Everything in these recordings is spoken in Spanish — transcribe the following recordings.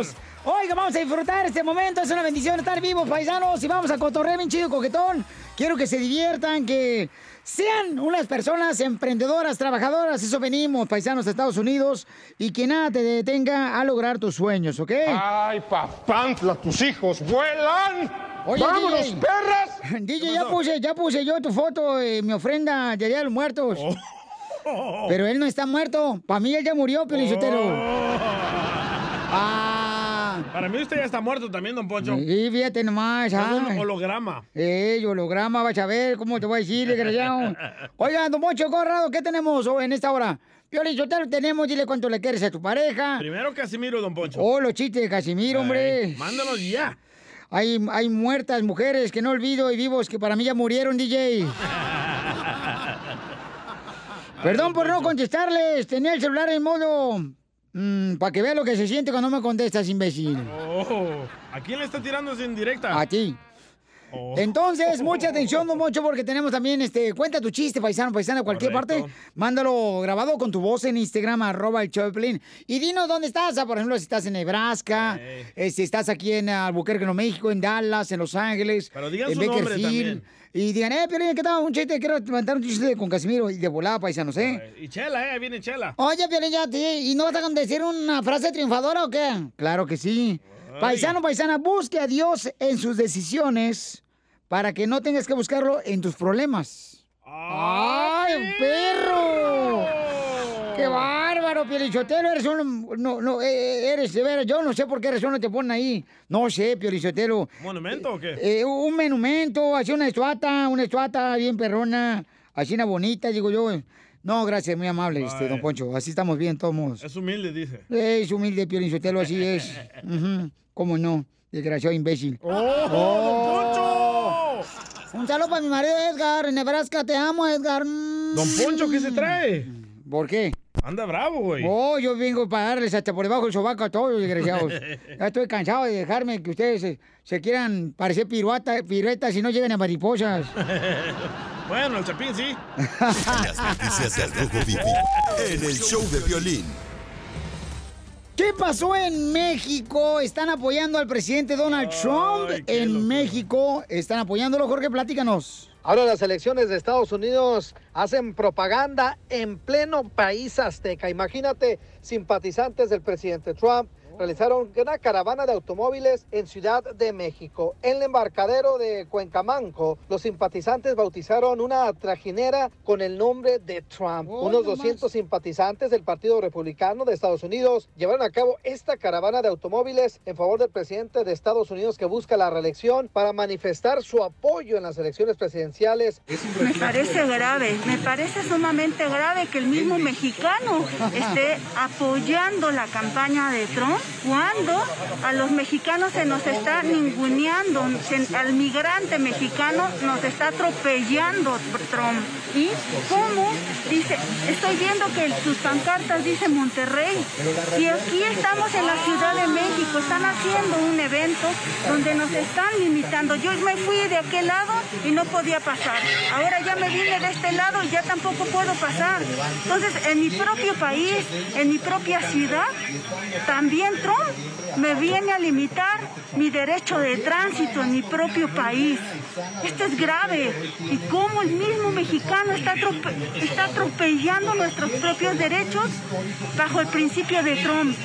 paisanos. Oiga, vamos a disfrutar este momento. Es una bendición estar vivos, paisanos. Y vamos a cotorrear bien chido, coquetón. Quiero que se diviertan, que sean unas personas emprendedoras, trabajadoras. Eso venimos, paisanos de Estados Unidos. Y que nada te detenga a lograr tus sueños, ¿ok? Ay, papantla, tus hijos vuelan. ¡Vámonos, DJ. perras! DJ, ya puse, ya puse yo tu foto, eh, mi ofrenda de Día de los Muertos. Oh. Pero él no está muerto. Para mí él ya murió, Pelichotero. Ah. Para mí usted ya está muerto también, don Poncho. Sí, fíjate nomás. Es un holograma. Eh, holograma, vas a ver cómo te voy a decir, desgraciado. Oigan, don Mocho Corrado, ¿qué tenemos en esta hora? Piolín Sotelo tenemos, dile cuánto le quieres a tu pareja. Primero Casimiro, don Poncho. Oh, los chistes de Casimiro, hombre. Mándalos ya. Hay, hay muertas mujeres que no olvido y vivos que para mí ya murieron, DJ. Perdón por no contestarles. Tenía el celular en modo... para que vea lo que se siente cuando me contestas, imbécil. Oh, ¿A quién le está tirando sin directa? A ti. Oh. Entonces, mucha atención, don Moncho, porque tenemos también, este, cuenta tu chiste, paisano, paisana, cualquier Correcto. parte. Mándalo grabado con tu voz en Instagram, arroba el Choplin. Y dinos dónde estás, ah, por ejemplo, si estás en Nebraska, eh, si estás aquí en Albuquerque, Nuevo México, en Dallas, en Los Ángeles, Pero digan en su nombre también. Y digan, eh, Piolín, ¿qué tal? Un chiste, quiero levantar un chiste con Casimiro y de volada, paisanos, ¿eh? Y Chela, eh, ahí viene Chela. Oye, Piolín, ya, ti, ¿y no vas a decir una frase triunfadora o qué? Claro que sí. Paisano, paisana, busque a Dios en sus decisiones para que no tengas que buscarlo en tus problemas. ¡Ay, perro! ¡Qué bárbaro, Piolichotelo! Eres un... No, no, eh, eres de veras. Yo no sé por qué razón no te ponen ahí. No sé, Piolichotelo. ¿Monumento o qué? Eh, un monumento, así una estuata, una estuata bien perrona, así una bonita, digo yo. No, gracias, muy amable, este, don Poncho. Así estamos bien, todos. Es humilde, dice. Es humilde, Piolín Sotelo, así es. Ujú. ¿Cómo no? Desgraciado imbécil. ¡Oh, Un saludo para mi marido Edgar, en Nebraska, te amo, Edgar. Mm. Don Poncho, ¿qué se trae? ¿Por qué? Anda bravo, güey. Oh, yo vengo para darles hasta por debajo del sobaco a todos, desgraciados. ya estoy cansado de dejarme que ustedes se, se quieran parecer piruata, piruetas y no lleguen a mariposas. Bueno, el Chapín sí. Las noticias del Rojo Vivi en el show de violín. ¿Qué pasó en México? Están apoyando al presidente Donald Trump. En México están apoyándolo. Jorge, platícanos. Ahora las elecciones de Estados Unidos hacen propaganda en pleno país azteca. Imagínate, simpatizantes del presidente Trump realizaron una caravana de automóviles en Ciudad de México. En el embarcadero de Cuencamanco, los simpatizantes bautizaron una trajinera con el nombre de Trump. Unos 200 simpatizantes del Partido Republicano de Estados Unidos llevaron a cabo esta caravana de automóviles en favor del presidente de Estados Unidos que busca la reelección para manifestar su apoyo en las elecciones presidenciales. Me parece grave, me parece sumamente grave que el mismo mexicano esté apoyando la campaña de Trump cuando a los mexicanos se nos está ninguneando, al migrante mexicano nos está atropellando Trump. ¿Y cómo? Dice, estoy viendo que sus pancartas dice Monterrey. Y aquí estamos en la Ciudad de México, están haciendo un evento donde nos están limitando. Yo me fui de aquel lado y no podía pasar. Ahora ya me vine de este lado y ya tampoco puedo pasar. Entonces, en mi propio país, en mi propia ciudad, también Trump me viene a limitar mi derecho de tránsito en mi propio país. Esto es grave. Y cómo el mismo mexicano está, atrope- está atropellando nuestros propios derechos bajo el principio de Trump.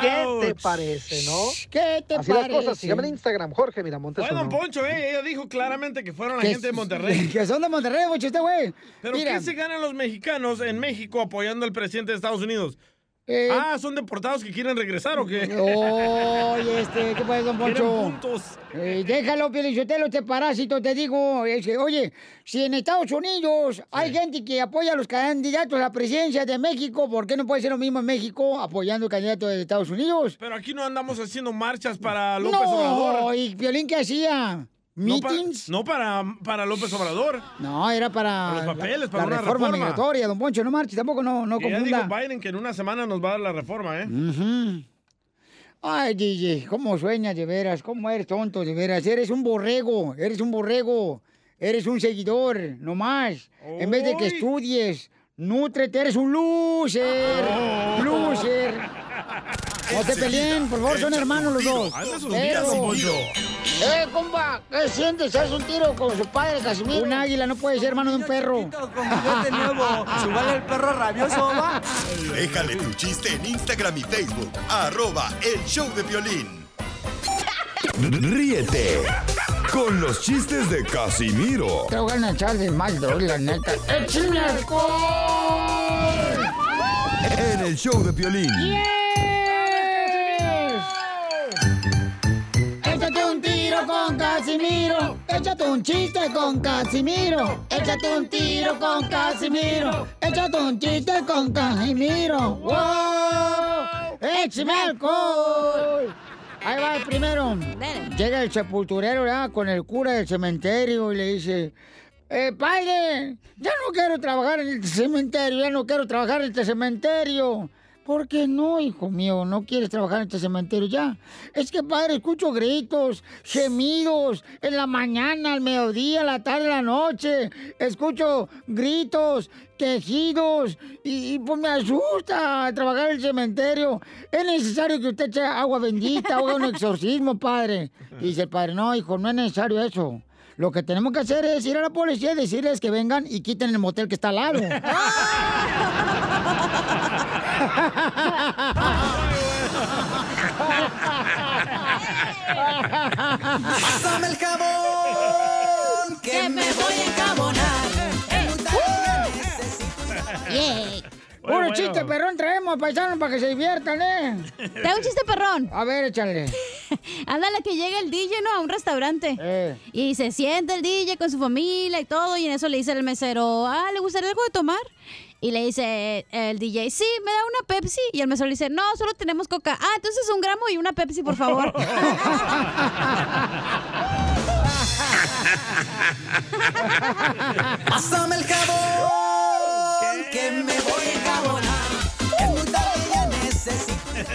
¿Qué te parece, no? ¿Qué te Así las parece? cosas. Síganme en Instagram, Jorge Miramontes. Fue Don uno. Poncho, eh. Ella dijo claramente que fueron la gente de Monterrey. Que son de Monterrey, mucho este güey. Pero Mira. ¿qué se ganan los mexicanos en México apoyando al presidente de Estados Unidos? Eh, Ah, ¿son deportados que quieren regresar o qué? Oye, este, ¿qué pasa, don Poncho? puntos. Eh, déjalo, Pielichotelo, este parásito, te digo. Es que, oye, si en Estados Unidos hay gente que apoya a los candidatos a la presidencia de México, ¿por qué no puede ser lo mismo en México apoyando al candidato de Estados Unidos? Pero aquí no andamos haciendo marchas para López no, Obrador. ¿y Piolín qué hacía? No, ¿Meetings? no para, para López Obrador. No, era para, Para los papeles, para la una reforma, reforma. migratoria, don Poncho, no marches, tampoco no, no Que ya confunda. dijo Biden que en una semana nos va a dar la reforma, ¿eh? Ujú. Ay, DJ, ¿cómo sueñas de veras? ¿Cómo eres tonto de veras? Eres un borrego, eres un borrego, eres un seguidor, no más. En vez de que estudies, nútrete, eres un loser, Oh. loser. No se peleen, por favor, son hermanos los dos. Eh, compa, ¿qué sientes? ¿Haz un tiro con su padre, Casimiro? Un águila no puede ser hermano de un perro. Con juguete nuevo. ¿Subale el perro rabioso, va? Déjale tu chiste en Instagram y Facebook. Arroba el show de violín. Ríete con los chistes de Casimiro Te voy a echar de mal, droga, la neta. ¡Échame alcohol! en el show de violín. Échate Casimiro. Échate un chiste con Casimiro. Échate un tiro con Casimiro. Échate un chiste con Casimiro. ¡Wow! ¡Échame alcohol! Ahí va el primero. Llega el sepulturero ¿verdad? con el cura del cementerio y le dice... Eh, padre, ya no quiero trabajar en este cementerio, ya no quiero trabajar en este cementerio. ¿Por qué no, hijo mío? ¿No quieres trabajar en este cementerio ya? Es que, padre, escucho gritos, gemidos, en la mañana, al mediodía, a la tarde, a la noche. Escucho gritos, quejidos, y, pues me asusta trabajar en el cementerio. Es necesario que usted eche agua bendita, haga un exorcismo, padre. Dice el padre, no, hijo, no es necesario eso. Lo que tenemos que hacer es ir a la policía y decirles que vengan y quiten el motel que está al lado. Pásame el jabón, que me voy a encabonar. Puro bueno. chiste, perrón, traemos paisanos para que se diviertan, ¿eh? Te un chiste perrón. A ver, échale. Ándale, que llega el DJ, ¿no? A un restaurante. Eh. Y se sienta el DJ con su familia y todo. Y en eso le dice el mesero, ah, ¿le gustaría algo de tomar? Y le dice el DJ, sí, me da una Pepsi. Y el mesero le dice, no, solo tenemos coca. Ah, entonces un gramo y una Pepsi, por favor. Pásame el jabón, que me voy a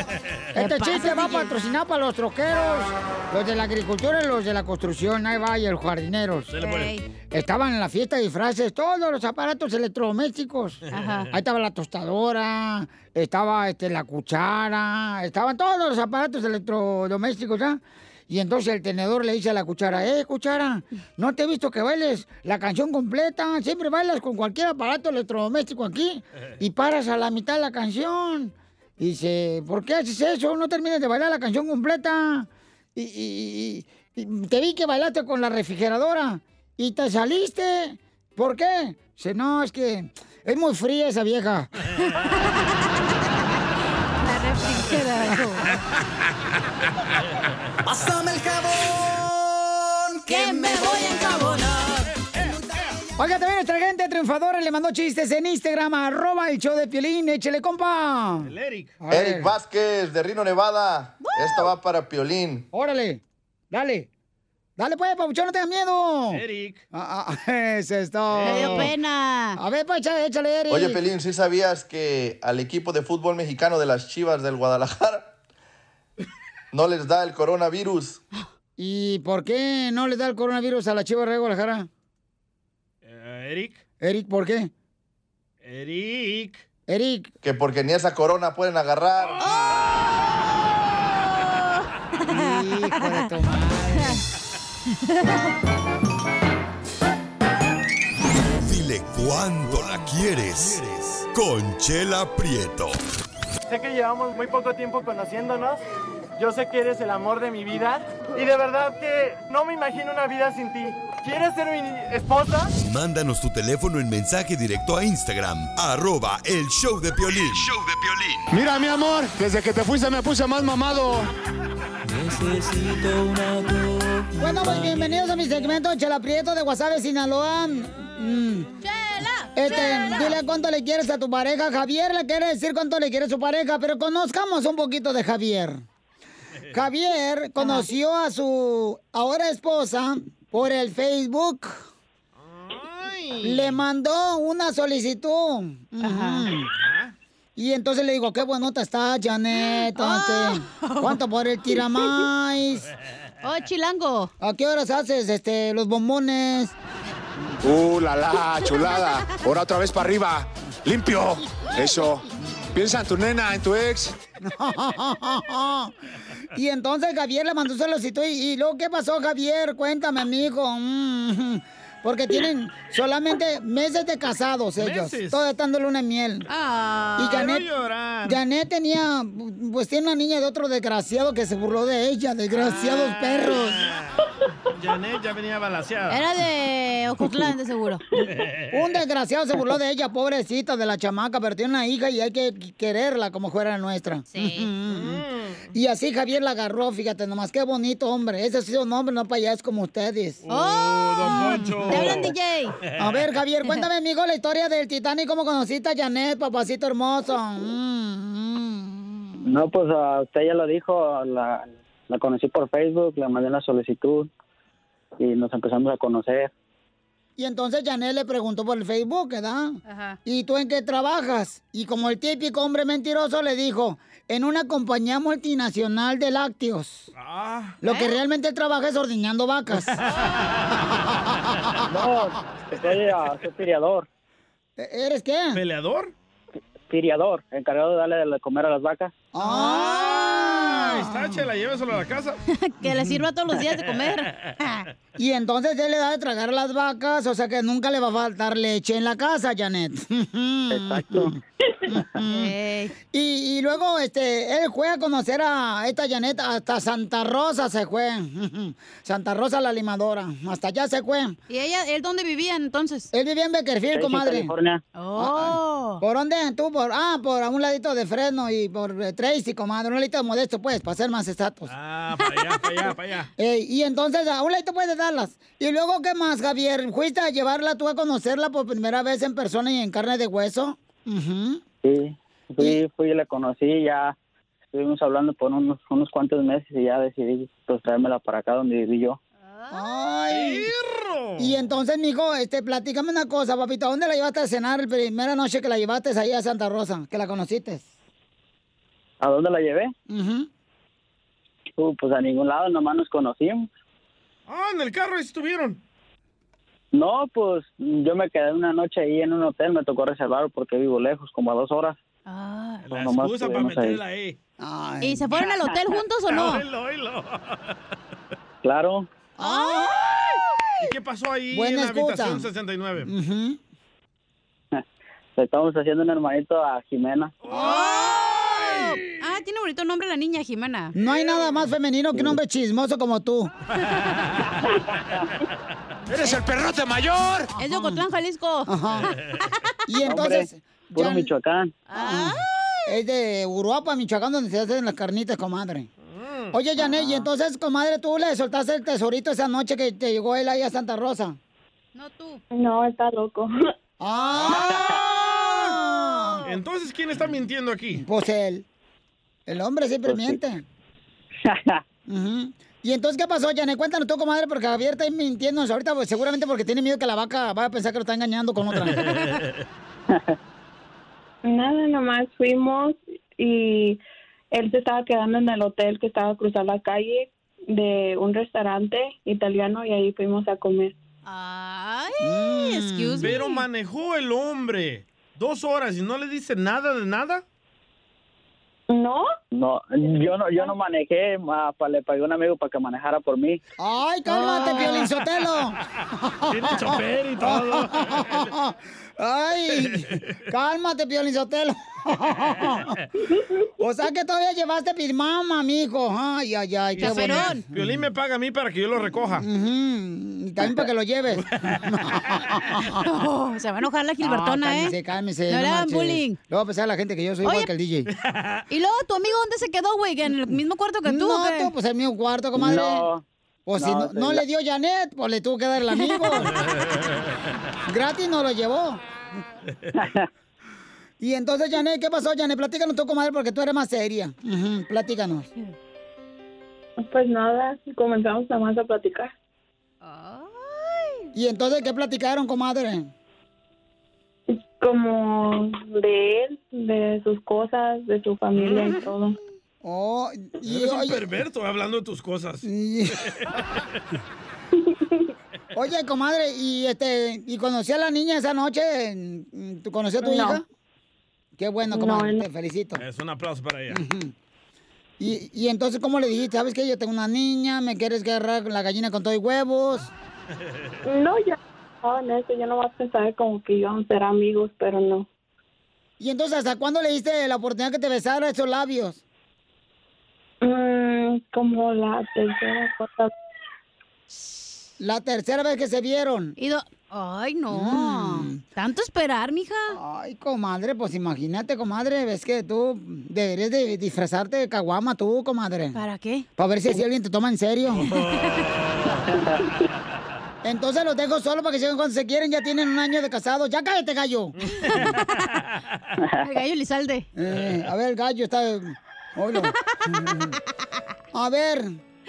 Este chiste va patrocinado para los troqueros, los de la agricultura y los de la construcción. Ahí va, y los jardineros. Pues. Estaban en la fiesta de disfraces todos los aparatos electrodomésticos. Ajá. Ahí estaba la tostadora, estaba este, la cuchara, estaban todos los aparatos electrodomésticos, ¿ya? Y entonces el tenedor le dice a la cuchara, eh, cuchara, no te he visto que bailes la canción completa, siempre bailas con cualquier aparato electrodoméstico aquí y paras a la mitad de la canción. Y dice, ¿por qué haces eso? No terminas de bailar la canción completa. Y, y- y- y te vi que bailaste con la refrigeradora y te saliste. ¿Por qué? Dice, no, es que es muy fría esa vieja. La refrigeradora. Pásame el jabón, que me voy a encabonar. Oiga, también nuestra gente triunfadora le mandó chistes en Instagram, arroba el show de Piolín, échele, compa. El Eric. Eric Vázquez, de Rino, Nevada. Esta va para Piolín. Órale, dale. Dale pues, papuchón, no tengas miedo. Eric. Ah, ah, ese es todo. Me dio pena. A ver, pues, échale, échale, Eric. Oye, Pelín, ¿sí sabías que al equipo de fútbol mexicano de las Chivas del Guadalajara no les da el coronavirus? ¿Y por qué no le da el coronavirus a la chiva de Guadalajara? Eric. Eric, ¿por qué? Eric. Eric, Que porque ni esa corona pueden agarrar. hijo de tu madre. Dile cuándo la quieres. Conchela Prieto. Sé que llevamos muy poco tiempo conociéndonos. Yo sé que eres el amor de mi vida. Y de verdad que no me imagino una vida sin ti. ¿Quieres ser mi esposa? Mándanos tu teléfono en mensaje directo a Instagram. Arroba el show de Piolín. Mira, mi amor, desde que te fuiste me puse más mamado. Necesito una copa. Bueno, pues bienvenidos a mi segmento Chela Prieto de Guasave, Sinaloa. Mm. ¡Chela! Este, ¡Chela! dile cuánto le quieres a tu pareja. Javier le quiere decir cuánto le quiere a su pareja, pero conozcamos un poquito de Javier. Javier conoció a su ahora esposa por el Facebook. Le mandó una solicitud. Y entonces le digo, qué bonita está, Janet. este, ¿Cuánto por el tiramais? ¡Oh, chilango! ¿A qué horas haces este, los bombones? Uh, la la, chulada. Ahora otra vez para arriba. Limpio. Eso. Piensa en tu nena, en tu ex. y entonces Javier le mandó solicitud. ¿Y, y luego qué pasó, Javier? Cuéntame, amigo. Mm, Porque tienen solamente meses de casados ellos. Meses. Todo están de luna de miel. Ah, y Janet. Janet tenía, pues tiene una niña de otro desgraciado que se burló de ella. Desgraciados Ah. perros. Janet ya venía balaseada. Era de Ocotlán, de seguro. Un desgraciado se burló de ella, pobrecita de la chamaca, pero tiene una hija y hay que quererla como fuera nuestra. Sí. Y así Javier la agarró, fíjate nomás, qué bonito hombre. Ese sí es un hombre, no payas como ustedes. ¡Oh, don Poncho! ¿Te hablan, DJ? A ver, Javier, cuéntame, amigo, la historia del Titanic, cómo conociste a Janet, papacito hermoso. Mm, No, pues a usted ya lo dijo, la, la conocí por Facebook, le mandé una solicitud y nos empezamos a conocer. Y entonces Janet le preguntó por el Facebook, ¿verdad? Ajá. ¿Y tú en qué trabajas? Y como el típico hombre mentiroso le dijo, en una compañía multinacional de lácteos. Ah. Lo que realmente él trabaja es ordeñando vacas. No, soy, ah, soy piriador, ¿Eres qué? ¿Peleador? piriador, encargado de darle de comer a las vacas. Ahí está, chela, lléveselo a la casa. que le sirva todos los días de comer. Y entonces él le da de tragar a las vacas, o sea que nunca le va a faltar leche en la casa, Janet. Exacto. Y, y luego este, él fue a conocer a esta Janet hasta Santa Rosa se fue. Santa Rosa la limadora. Hasta allá se fue. ¿Y ella, él dónde vivía entonces? Él vivía en Beckerfield, Ahí en comadre. California. Oh. ¿Por dónde? Tú, por, ah, por a un ladito de Fresno y por eh, Tracy, comadre. Un ladito de Modesto, pues, para ser más exactos. Ah, para allá, para allá, para allá. Ey, y entonces, a un ladito puedes darlas. Y luego, ¿qué más, Javier? ¿Fuiste a llevarla tú a conocerla por primera vez en persona y en carne de hueso? Ujú. Sí, fui, fui y la conocí, ya estuvimos hablando por unos, unos cuantos meses y ya decidí pues traérmela para acá donde viví yo. Ay. Y entonces, mijo, este, platícame una cosa, papito. ¿Dónde la llevaste a cenar la primera noche que la llevaste ahí a Santa Rosa? Que la conociste. ¿A dónde la llevé? Uh, pues a ningún lado, nomás nos conocimos. Ah, en el carro estuvieron. No, pues yo me quedé una noche ahí en un hotel, me tocó reservar porque vivo lejos, como a dos horas. Ah. La nomás excusa para estuvimos ahí. meterla ahí. ¿Y se fueron al hotel juntos o no? Oílo, oílo. Claro. ¿Y qué pasó ahí Buena en la excusa. habitación 69? Le estamos haciendo un hermanito a Jimena. Ah, tiene bonito nombre la niña, Jimena. No hay nada más femenino que un hombre chismoso como tú. ¡Eres el perrote mayor! Es de Ocotlán, Jalisco. Y entonces. Puro ya- Michoacán. Es de Uruapa, Michoacán, donde se hacen las carnitas, comadre. Oye, Janet, y entonces, comadre, tú le soltaste el tesorito esa noche que te llegó él ahí a Santa Rosa. No tú. No, está loco. ¡Ah! Entonces, ¿quién está mintiendo aquí? Pues él. El hombre siempre Pues sí. miente. Y entonces, ¿qué pasó, Janet? Cuéntanos tú, comadre, porque Javier está mintiéndonos ahorita, pues, seguramente porque tiene miedo que la vaca vaya a pensar que lo está engañando con otra. Nada, nomás fuimos y él se estaba quedando en el hotel que estaba a cruzar la calle de un restaurante italiano y ahí fuimos a comer. Ay, Mm. excuse me. Pero manejó el hombre dos horas y no le dice nada de nada. ¿No? No, yo no, yo no manejé, ma, pa- le pagué a un amigo para que manejara por mí. ¡Ay, cálmate, Piolín Sotelo! Tiene chofer y todo. ¡Ay! ¡Cálmate, Piolín Sotelo! o sea que todavía llevaste pilmama, mijo. Ay, ay, ay, qué bonito. Violín me paga a mí para que yo lo recoja. Y también para que lo lleves. Oh, se va a enojar la Gilbertona, No, ¿eh? cálmese, cálmese. No hagan marches. bullying. Le voy a pensar a la gente que yo soy Oye. igual que el DJ. ¿Y luego tu amigo dónde se quedó, güey? ¿En el mismo cuarto que tú? o No, qué? tú, pues el mismo cuarto, comadre. No. O si no, No, no la- le dio Janet, pues le tuvo que dar el amigo. Gratis no lo llevó. y entonces, Janet, ¿qué pasó, Janet? Platícanos tú, comadre, porque tú eres más seria. Platícanos. Pues nada, comenzamos nada más a platicar. ¿Y entonces qué platicaron, comadre? Como de él, de sus cosas, de su familia y todo. Oh, y Eres un oye, perverso hablando de tus cosas. oye, comadre, y este, y conocí a la niña esa noche, ¿tú conocí a tu No. hija? Qué bueno, No, comadre, no. te felicito. Es un aplauso para ella. Y, y entonces, ¿cómo le dijiste? ¿Sabes qué? Yo tengo una niña, me quieres agarrar la gallina con todo y huevos. No, ya estaba en eso. Yo nomás pensaba como que íbamos a ser amigos, pero no. ¿Y entonces hasta cuándo le diste la oportunidad que te besara esos labios? Mm, como la tercera cosa. La tercera vez que se vieron. Y do- Ay, no. Tanto esperar, mija. Ay, comadre, pues imagínate, comadre, ves que tú deberías de disfrazarte de caguama tú, comadre. ¿Para qué? Para ver si así alguien te toma en serio. Entonces los dejo solo para que sigan cuando se quieren, ya tienen un año de casados. ¡Ya cállate, gallo! El gallo Lizalde. Eh, a ver, el gallo está... A ver,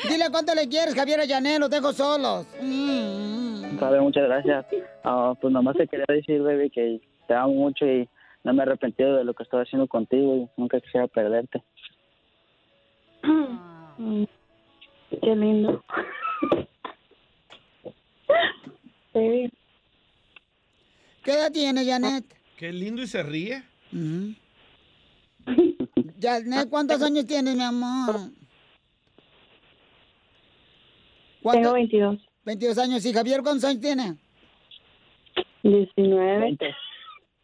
dile cuánto le quieres, Javier a Janet, los dejo solos. Mm. Sabe, muchas gracias. Ah, pues nomás te quería decir, baby, que te amo mucho y no me he arrepentido de lo que estoy haciendo contigo y nunca quisiera perderte. Mm, Qué lindo. Sí. ¿Qué edad tiene, Janet? Qué lindo y se ríe. Janet, ¿cuántos años tienes, mi amor? Tengo 22. 22 años. ¿Y Javier cuántos años tiene? 19.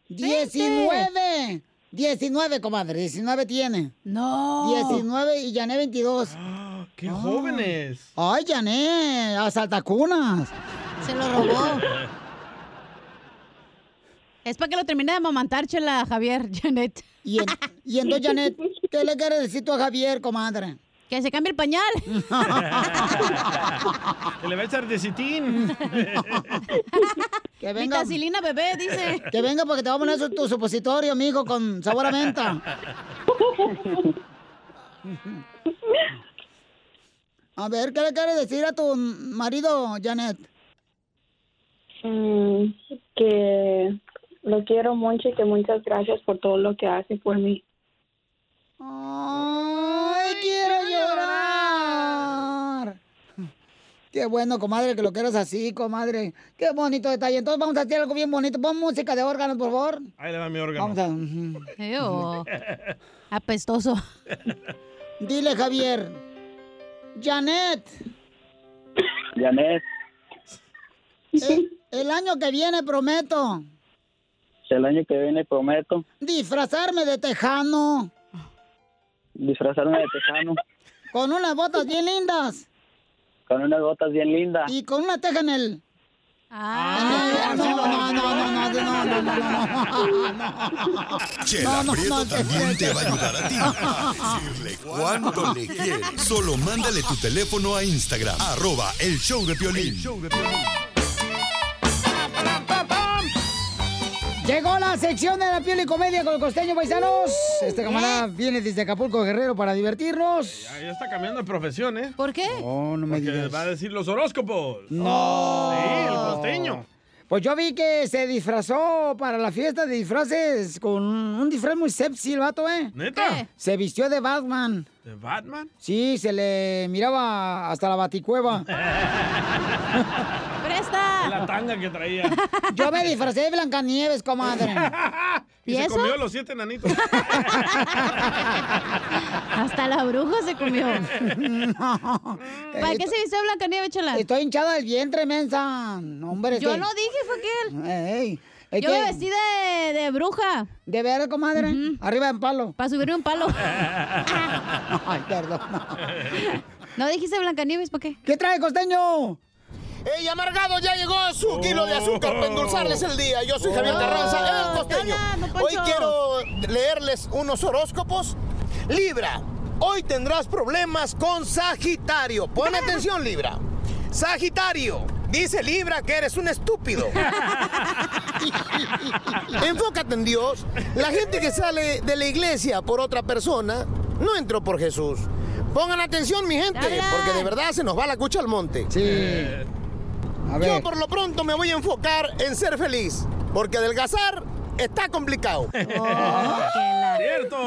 19. 19, comadre. 19 tiene. No. 19 y Janet 22. ¡Qué jóvenes! Ay, Janet, a saltacunas. Se lo robó. Es para que lo termine de amamantar, chela, Javier, Janet. Y, en- y entonces, Janet, ¿qué le quieres decir tú a Javier, comadre? Que se cambie el pañal. Que le va a echar de citín. Que venga. Vitacilina, bebé, dice. Que venga porque te va a poner su- tu supositorio, amigo, con sabor a menta. A ver, ¿qué le quieres decir a tu marido, Janet? Mm, que lo quiero mucho y que muchas gracias por todo lo que hace por mí. ¡Ay, quiero llorar! Qué bueno, comadre, que lo quieras así, comadre. Qué bonito detalle. Entonces vamos a hacer algo bien bonito. Pon música de órganos, por favor. Ahí le va mi órgano. Vamos a... Apestoso. Dile, Javier. Janet, Janet, el, el año que viene prometo el año que viene prometo disfrazarme de tejano disfrazarme de tejano con unas botas bien lindas con unas botas bien lindas. y con una teja en el... Ah, no, no, no, no, no, no, no, no, no, no. Chela No, no, Prieto no, también te va a ayudar a ti a decirle cuánto le quieres. Solo mándale tu teléfono a Instagram, arroba el show de Piolín. Llegó la sección de la piel y comedia con el costeño paisanos. Este camarada viene desde Acapulco Guerrero para divertirnos. Ya, ya está cambiando de profesión, ¿eh? ¿Por qué? Oh, no me Porque digas. va a decir los horóscopos. No. Sí, el costeño. Pues yo vi que se disfrazó para la fiesta de disfraces con un disfraz muy sepsi el vato, ¿eh? ¿Neta? Se vistió de Batman. ¿De Batman? Sí, se le miraba hasta la baticueva. ¡Presta! La tanga que traía. Yo me disfracé de Blancanieves, comadre. Y, ¿Y se eso? comió los siete enanitos. Hasta la bruja se comió. ¿Para qué se viste Blancanieves, chela? Estoy hinchada del vientre, mensa. No, hombre, Yo que- no dije, fue aquel. Ey, es Yo que- me vestí de, de bruja. ¿De veras, comadre? Arriba en palo. Para subirme un palo. Ay, perdón. ¿No dijiste Blancanieves? ¿Para qué? ¿Qué trae, costeño? ¡Ey, amargado! Ya llegó su kilo de azúcar para endulzarles el día. Yo soy Javier Oh. Carranza, el costeño. Hoy quiero leerles unos horóscopos. Libra, hoy tendrás problemas con Sagitario. Pon atención, Libra. Sagitario, dice Libra que eres un estúpido. Enfócate en Dios. La gente que sale de la iglesia por otra persona no entró por Jesús. Pongan atención, mi gente, porque de verdad se nos va la cucha al monte. Sí. A Yo por lo pronto me voy a enfocar en ser feliz, porque adelgazar está complicado. Oh, la- cierto!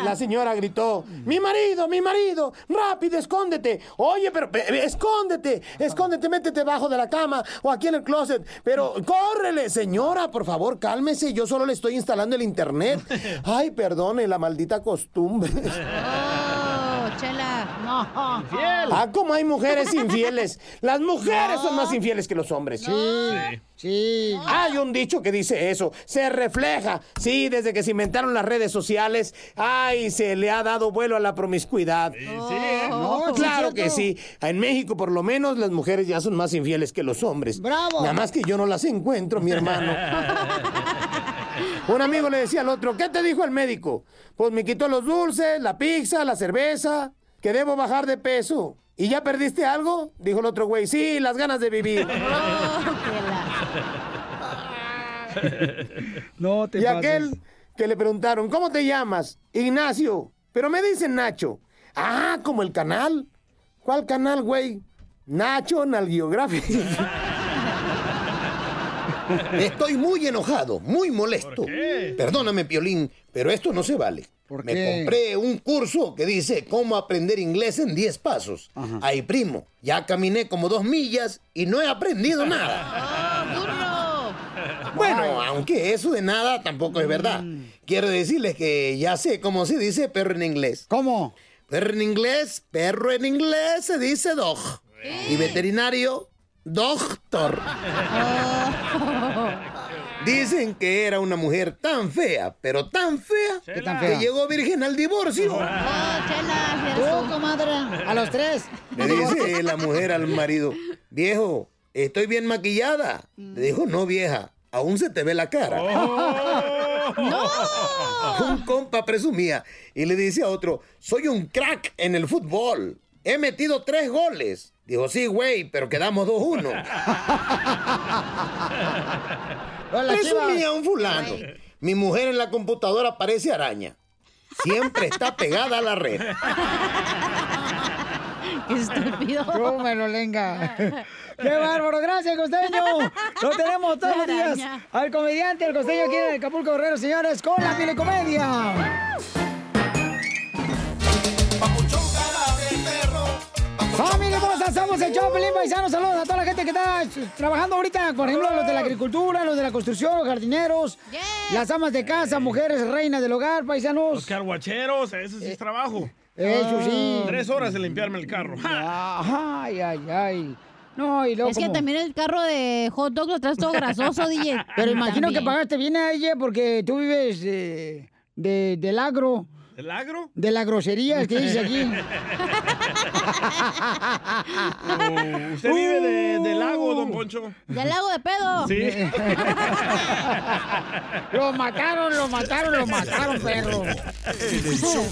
Y la señora gritó, mi marido, mi marido, rápido, escóndete. Oye, pero pe- escóndete, escóndete, métete debajo de la cama o aquí en el closet. Pero córrele, señora, por favor, cálmese. Yo solo le estoy instalando el internet. Ay, perdone la maldita costumbre. Oh, chela. No. Ah, como hay mujeres infieles. Las mujeres son más infieles que los hombres. Sí, sí. Hay un dicho que dice eso. Se refleja. Sí, desde que se inventaron las redes sociales, ay, se le ha dado vuelo a la promiscuidad. No, sí, claro es que cierto. sí. En México, por lo menos, las mujeres ya son más infieles que los hombres. ¡Bravo! Nada más que yo no las encuentro, mi hermano. Un amigo le decía al otro, ¿qué te dijo el médico? Pues me quitó los dulces, la pizza, la cerveza, que debo bajar de peso. ¿Y ya perdiste algo? Dijo el otro güey, sí, las ganas de vivir. No te Y pases. aquel que le preguntaron, ¿cómo te llamas? Ignacio. Pero me dicen Nacho. Ah, como el canal. ¿Cuál canal, güey? Nacho Geographic. Estoy muy enojado, muy molesto. Perdóname, Piolín, pero esto no se vale. Me qué? compré un curso que dice cómo aprender inglés en 10 pasos. Ay, primo, ya caminé como dos millas y no he aprendido nada. Bueno, aunque eso de nada tampoco es verdad. Quiero decirles que ya sé cómo se dice perro en inglés. ¿Cómo? Perro en inglés, perro en inglés se dice dog. Y veterinario, doctor. Dicen que era una mujer tan fea, pero tan fea, ¿Qué tan que llegó virgen al divorcio. Tú, comadre, a los tres. Le dice la mujer al marido, viejo, estoy bien maquillada. Le dijo, no vieja, aún se te ve la cara. Un compa presumía y le dice a otro, soy un crack en el fútbol. He metido tres goles. Dijo, sí, güey, pero quedamos 2-1. Hola, Presumía un fulano. Mi mujer en la computadora parece araña. Siempre está pegada a la red. Qué estúpido. Tú me lo lenga. ¡Qué bárbaro! ¡Gracias, costeño! Lo tenemos todos los días. Al comediante, el costeño aquí en Acapulco Guerrero, señores, con la telecomedia. ¡Familia hermosa! Somos el show, Pelín Paisano. Saludos a toda la gente que está trabajando ahorita. Por ejemplo, los de la agricultura, los de la construcción, los jardineros, las amas de casa, mujeres, reinas del hogar, paisanos. Los carguacheros, ese sí es trabajo. Eso sí. Tres horas de limpiarme el carro. Ay, ay, ay. No, y luego Es que también el carro de hot dog lo traes todo grasoso, DJ. Pero imagino que pagaste bien a ella porque tú vives eh, de, del agro. ¿El agro? De la grosería que dice aquí. Oh, ¿Usted vive de- del lago, don Poncho? Del lago de pedo. Sí. lo mataron, lo mataron, lo mataron, perro.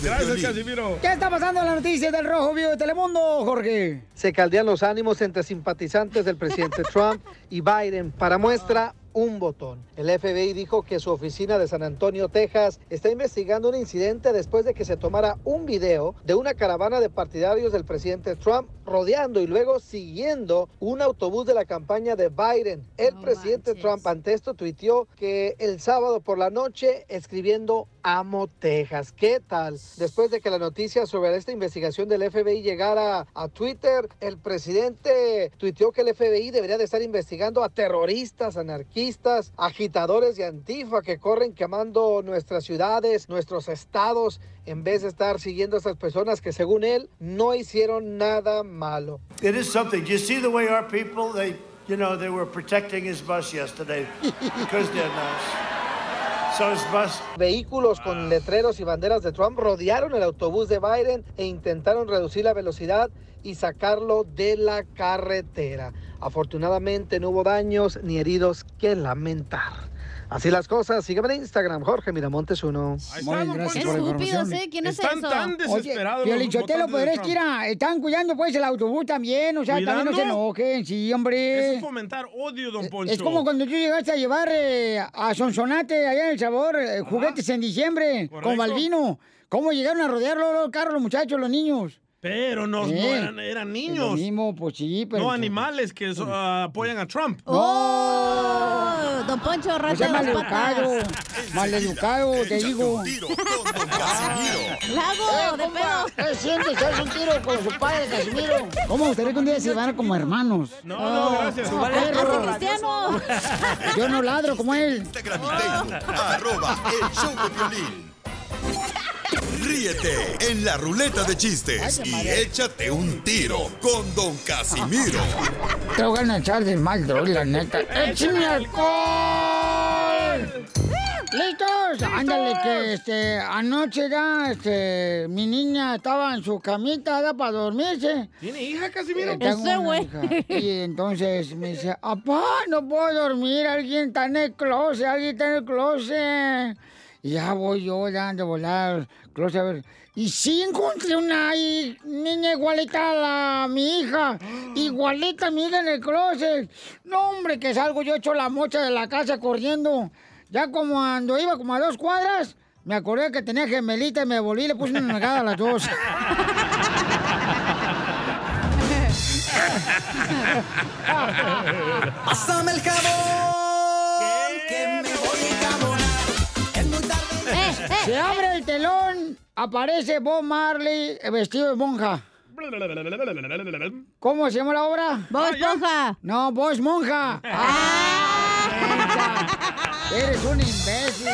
Gracias, Casimiro. ¿Qué está pasando en la noticia del Rojo Vivo de Telemundo, Jorge? Se caldean los ánimos entre simpatizantes del presidente Trump y Biden. Para muestra, un botón. El FBI dijo que su oficina de San Antonio, Texas, está investigando un incidente después de que se tomara un video de una caravana de partidarios del presidente Trump rodeando y luego siguiendo un autobús de la campaña de Biden. El presidente Trump ante esto tuiteó que el sábado por la noche escribiendo Amo Texas. ¿Qué tal? Después de que la noticia sobre esta investigación del FBI llegara a Twitter, el presidente tuiteó que el FBI debería de estar investigando a terroristas, anarquistas, agitadores de Antifa que corren quemando nuestras ciudades, nuestros estados, en vez de estar siguiendo a estas personas que según él no hicieron nada malo. It is something. You see the way our people, they, you know, they were protecting his bus yesterday because they're nice. So his bus. Vehículos con letreros y banderas de Trump rodearon el autobús de Biden e intentaron reducir la velocidad y sacarlo de la carretera. Afortunadamente no hubo daños ni heridos que lamentar. Así las cosas, sígueme en Instagram, Jorge Miramontes uno. Muy bien, gracias por la información. ¿Quién es Están eso? tan desesperados. Oye, de es que era, están cuidando pues el autobús también, o sea, también no se enojen, sí, hombre. Es fomentar odio, don Poncho. Es como cuando tú llegaste a llevar eh, a Sonsonate, allá en El Sabor, eh, juguetes en diciembre, con. Balvino. ¿Cómo llegaron a rodearlo los carros, los muchachos, los niños? Pero no, no Eh, eran, eran niños. Lo mismo, pues sí, pero... No animales que so- ah, apoyan a Trump. ¡Oh! Don Poncho, O rata sea, de dos maleducado, patas. maleducado, te digo. Lago, de pedo. ¿Qué sientes? ¿Haz un tiro con su padre, Casimiro? ¿Cómo me gustaría que un día se llevaran como hermanos? No, no, gracias. su Vale, perro. Hace cristiano. Yo no ladro como él. Instagram y Facebook, arroba el show de violín. Ríete en la ruleta de chistes y échate un tiro con Don Casimiro. Te voy a echar de mal, la neta. ¡Échame alcohol! ¿Listos? Ándale, que este, anoche ya, este, mi niña estaba en su camita, para dormirse. ¿Tiene hija, Casimiro? Eh, tengo Ese güey. hija. Y entonces me dice, papá, no puedo dormir, alguien está en el closet, alguien está en el closet. Y ya voy yo, ya de volar, closet, a ver. Y sí encontré una ahí, niña igualita a la, mi hija, igualita a mi hija en el closet. No, hombre, que salgo yo hecho la mocha de la casa corriendo. Ya como cuando iba como a dos cuadras, me acordé que tenía gemelita y me volví y le puse una nalgada a las dos. Pásame el jabón, Se abre el telón, aparece Bob Marley eh, vestido de monja. ¿Cómo se llama la obra? Bob Esponja. No, Bob Monja. Ah, mensa. Eres un imbécil.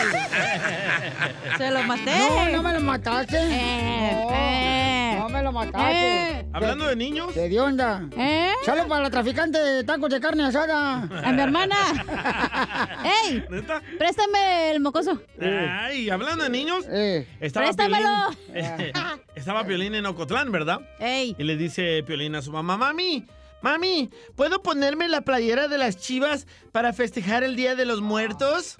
Se lo maté. No, no me lo mataste. Eh, no, eh. Me lo mataste. Eh. Hablando de niños. ¿Qué de onda? ¿Eh? Sale para la traficante de tacos de carne asada. A mi hermana. ¡Ey! ¿Neta? Préstame el mocoso. Ay, hablando de niños. Eh. Estaba Préstamelo. Piolín, estaba Piolín en Ocotlán, ¿verdad? ¡Ey! Y le dice Piolín a su mamá, mami, mami, ¿puedo ponerme la playera de las chivas para festejar el Día de los Muertos?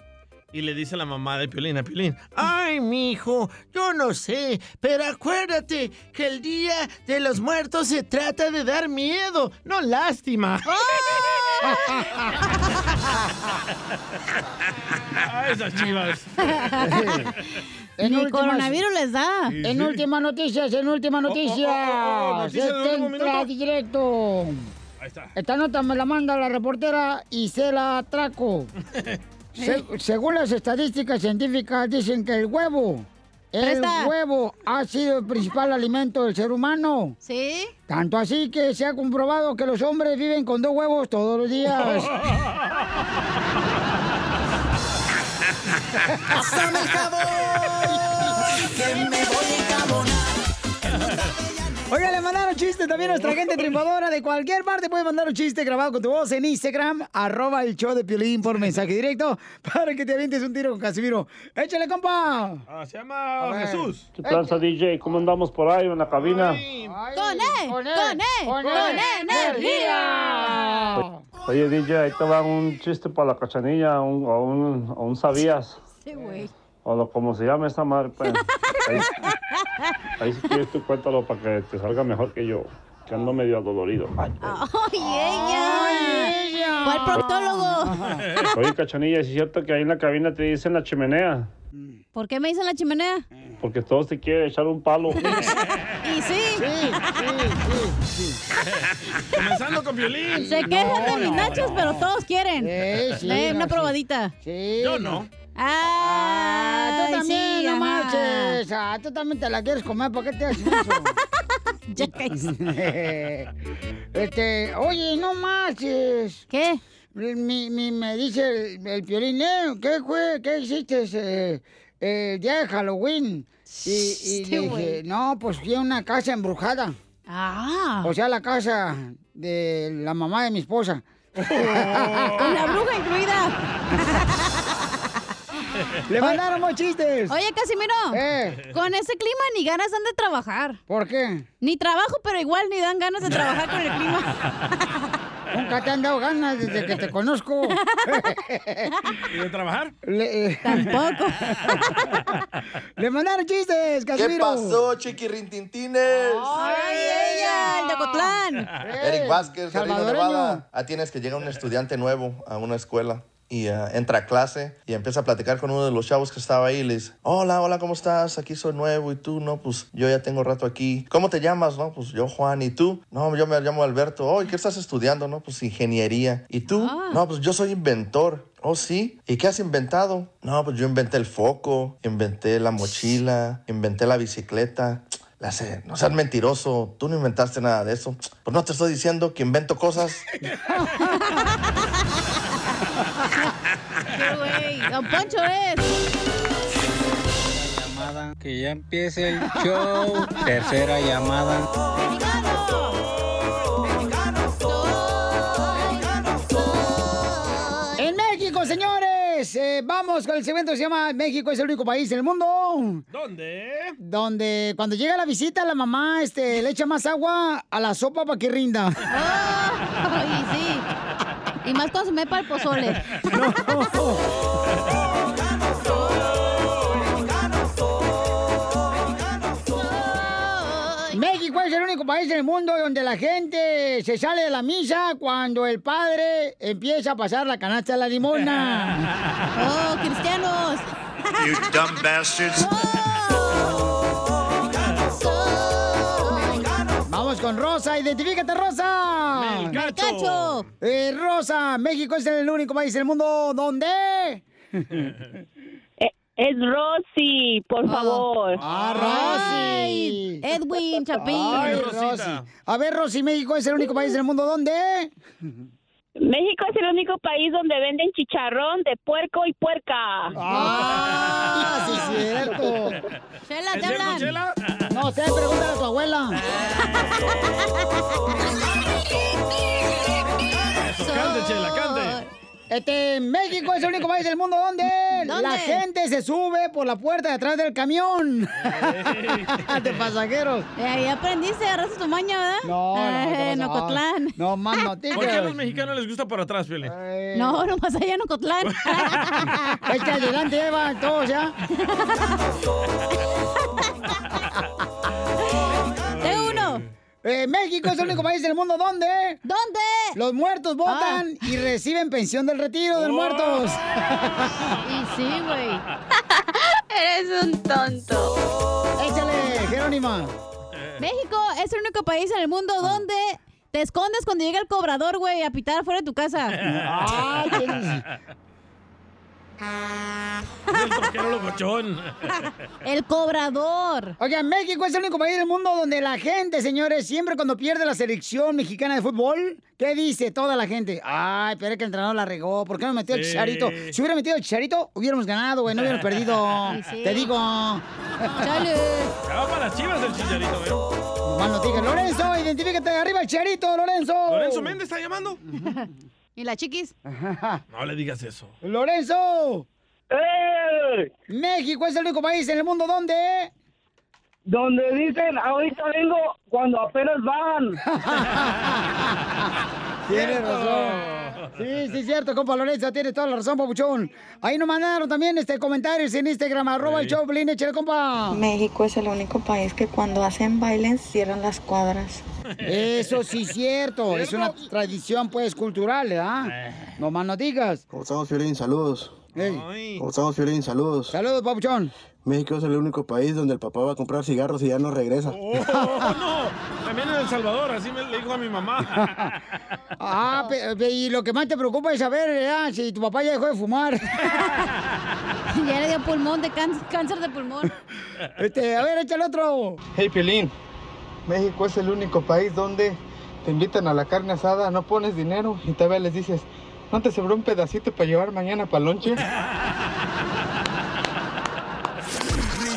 Y le dice la mamá de Piolín a Piolín, ay, mijo, yo no sé, pero acuérdate que el Día de los Muertos se trata de dar miedo, no lástima. Ay, esas chivas. En Ni últimas- coronavirus les da. En últimas noticias, en últimas noticias. oh, oh, noticias de Este entra directo. Ahí está. Esta nota me la manda la reportera Isela Atraco. Se- según las estadísticas científicas, dicen que el huevo, el Presta. huevo ha sido el principal alimento del ser humano. ¿Sí? Tanto así que se ha comprobado que los hombres viven con dos huevos todos los días. Jabón, que me voy. Oiga, le mandaron chiste también a nuestra gente triunfadora de cualquier parte. Puede mandar un chiste grabado con tu voz en Instagram, arroba el show de Piolín por mensaje directo para que te avientes un tiro con Casimiro. ¡Échale, compa! Ah, se llama. Jesús. ¿Qué tranza, DJ? ¿Cómo andamos por ahí en la cabina? ¡Con E! ¡Con E! ¡Con E energía! Oye, DJ, ahí te va un chiste para la cachanilla, un, o, un, o un sabías, Sí, güey. O lo, como se llama esa madre. pues. Ahí, ahí si quieres tú cuéntalo para que te salga mejor que yo, que ando medio adolorido. Ay, ¡Ay, ella! ¿Cuál proctólogo? Oye, cachanilla, ¿es cierto que ahí en la cabina te dicen la chimenea? ¿Por qué me dicen la chimenea? Porque todos te quieren echar un palo. Y sí. Comenzando con Piolín. Se quejan de mis nachos, pero todos quieren. Sí, sí, una sí. probadita. Sí. Yo no. Ah, tú Ay, también, sí, no marches. Ah, tú también te la quieres comer, ¿por qué te haces eso? Este, oye, no marches. ¿Qué? Mi, mi- me dice el, el piolín, "Eh, ¿qué fue? ¿Qué hiciste eh, eh, el día de Halloween? Y, y le dije, no, pues fui a una casa embrujada. Ah. O sea, la casa de la mamá de mi esposa. Con la bruja incluida. Le mandaron más chistes. Oye, Casimiro. Eh. Con ese clima ni ganas dan de trabajar. ¿Por qué? Ni trabajo, pero igual ni dan ganas de trabajar con el clima. Nunca te han dado ganas desde que te conozco. ¿Y de trabajar? Le, eh, Tampoco. Le mandaron chistes, ¿Qué Casimiro. pasó, chiquirintintines? ¡Ay, ella! El de Cotlán. Eric Vázquez, salvadoreño. Nevada. Ah, tienes que llegar un estudiante nuevo a una escuela. Y ah, entra a clase y empieza a platicar con uno de los chavos que estaba ahí y le dice, hola, hola, ¿cómo estás? Aquí soy nuevo y tú, no, pues yo ya tengo rato aquí. ¿Cómo te llamas? No, pues yo Juan y tú. No, yo me llamo Alberto. Oh, ¿y qué estás estudiando? No, pues ingeniería. ¿Y tú? No, pues yo soy inventor. Oh, sí. ¿Y qué has inventado? No, pues yo inventé el foco, inventé la mochila, inventé la bicicleta. No seas mentiroso, tú no inventaste nada de eso. Pues no te estoy diciendo que invento cosas. ¡Don Poncho es! llamada, que ya empiece el show. Tercera llamada. En México, señores, eh, vamos con el segmento que se llama México es el único país del mundo. ¿Dónde? Donde cuando llega la visita, la mamá este, le echa más agua a la sopa para que rinda. Ay, sí. Y más cuando se me para el pozole. México es el único país del mundo donde la gente se sale de la misa cuando el padre empieza a pasar la canasta de la limona. ¡Oh, cristianos! You dumb bastards. Vamos con Rosa, identifícate Rosa. Melcacho. Eh, Rosa, México es el único país del mundo donde... Es Rosy, por favor. Ah, Rosy. Edwin, Chapín. Ay, Rosy. A ver, Rosy, México es el único país del mundo donde... México es el único país donde venden chicharrón de puerco y puerca. Ah, sí, es cierto. Chela, ¿Es cierto, Chela? No sé, pregúntale a tu abuela. Eso, cante, Chela, cante. Este, México es el único país del mundo donde ¿Dónde? la gente se sube por la puerta de atrás del camión. de pasajeros. Eh, ahí aprendiste, agarraste tu maña, ¿verdad? No, no, Eh, ¿qué en pasó? Ocotlán. No, más noticias. ¿Por qué a los mexicanos les gusta por atrás, Pioli? No, nomás allá en Ocotlán. Echa adelante, Eva, todos ya. Eh, México es el único país del mundo donde ¿Dónde? los muertos votan y reciben pensión del retiro de muertos. Y sí, güey. Eres un tonto. Échale, Jerónima. México es el único país en el mundo donde te escondes cuando llega el cobrador, güey, a pitar afuera de tu casa. Ah, tienes- El troquero locochón. El cobrador. Oigan, México es el único país del mundo donde la gente, señores, siempre cuando pierde la selección mexicana de fútbol, ¿qué dice toda la gente? Ay, pero es que el entrenador la regó. ¿Por qué no metió el chicharito? Si hubiera metido el chicharito, hubiéramos ganado, güey. No hubiéramos perdido. Sí, sí. Te digo. Chale. Va para las chivas el chicharito, ¿eh? Nomás no te digas, Lorenzo, identifícate arriba el chicharito, Lorenzo. ¿Lorenzo Méndez está llamando? ¿Y la chiquis? No le digas eso. Lorenzo. México es el único país en el mundo donde... Donde dicen, ahorita vengo cuando apenas van. Tienes razón. Sí, sí, es cierto, compa Lorenzo, tienes toda la razón, papuchón. Ahí nos mandaron también este comentarios en Instagram, arroba el show, échale, compa. México es el único país que cuando hacen bailes cierran las cuadras. Eso sí es cierto, es una tradición, pues, cultural, ¿verdad? No más no digas. ¿Cómo estamos, Fiolín? Saludos. ¿Cómo estamos, Fiolín? Saludos. Saludos, papuchón. México es el único país donde el papá va a comprar cigarros y ya no regresa. ¡Oh, no! También en El Salvador, así me le dijo a mi mamá. Ah, pe- pe- y lo que más te preocupa es saber, ¿verdad? Si tu papá ya dejó de fumar. ya le dio pulmón de cáncer, cáncer de pulmón. Este, a ver, échale otro. Hey, Piolín. México es el único país donde te invitan a la carne asada, no pones dinero y todavía les dices, ¿no te sobró un pedacito para llevar mañana para lonche?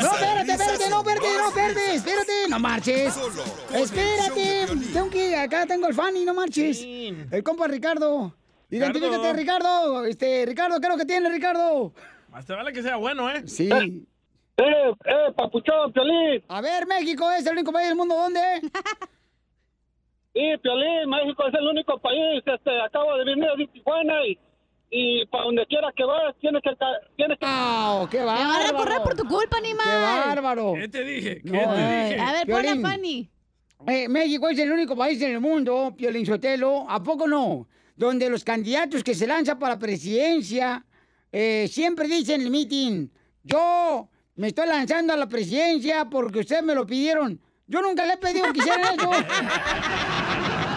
No, espérate, espérate, no, espérate, no, espérate, espérate, no marches. Espérate, tengo que, acá tengo el Fanny, no marches. El compa Ricardo. Identifícate, Ricardo. Este, Ricardo, ¿qué es lo que tiene, Ricardo? Más te vale que sea bueno, ¿eh? Sí. ¡Eh, eh, papuchón, Piolín! A ver, México es el único país del mundo, ¿dónde? Sí, Piolín, México es el único país, este, acabo de venir de Tijuana y, y para donde quiera que vayas tienes que... Tienes que... ¡Wow! ¡Qué Me van a bárbaro! correr por tu culpa, animal. ¡Qué bárbaro! ¿Qué te dije? ¿Qué No, te eh, dije? A ver, a Piolín. Fanny. Eh, México es el único país en el mundo, Piolín Sotelo. ¿A poco no? donde los candidatos que se lanzan para la presidencia eh, siempre dicen en el meeting, yo me estoy lanzando a la presidencia porque ustedes me lo pidieron. Yo nunca le he pedido que hicieran eso.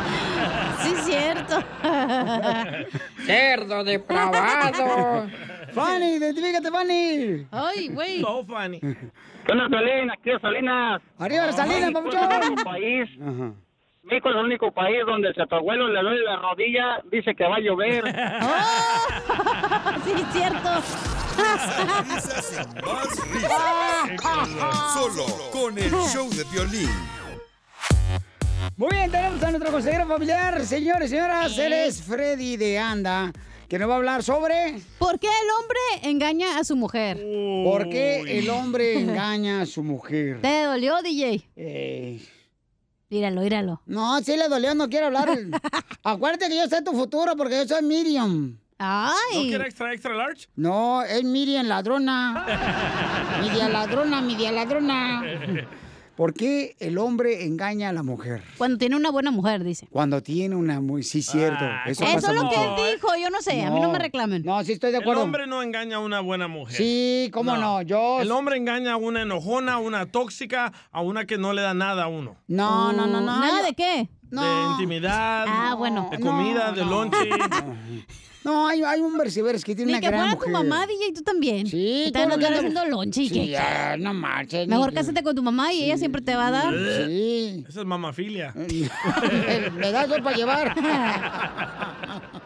Sí, cierto. Cerdo depravado. Fanny, identifícate, Fanny. Ay, güey. So funny. ¿Qué onda? Aquí de Salinas. Arriba las Salinas, México es papuchón. el único país, México es el único país donde si a tu abuelo le duele la rodilla, dice que va a llover. sí, cierto. Solo con el show de violín. Muy bien, tenemos a nuestro consejero familiar, señores y señoras. Él es Freddy de Anda, que nos va a hablar sobre... ¿Por qué el hombre engaña a su mujer? ¿Por qué el hombre engaña a su mujer? ¿Te dolió, DJ? Eh. Míralo, míralo. No, sí le dolió, no quiero hablar. Acuérdate que yo sé tu futuro porque yo soy Miriam. Ay. ¿No quiere extra, extra large? No, es Miriam ladrona. Media ladrona, media ladrona. ¿Por qué el hombre engaña a la mujer? Cuando tiene una buena mujer, dice. Cuando tiene una muy... Sí, cierto. eso Eso es lo mucho. que él dijo, yo no sé, a mí no me reclamen. No, sí estoy de El acuerdo. hombre no engaña a una buena mujer. Sí, cómo no, yo... El hombre engaña a una enojona, a una tóxica, a una que no le da nada a uno. No, no, no, no. ¿Nada de qué? De intimidad, Ah, bueno. de comida, de lonche. No, hay, hay un Berciberes que tiene Ni una que gran fuera mujer. tu mamá, DJ, tú también. Sí, andar anda- haciendo lonche y Sí, ya, no marches. Mejor cásate con tu mamá y ella siempre te va a dar. Sí. Esa es mamafilia. Me das dos para llevar.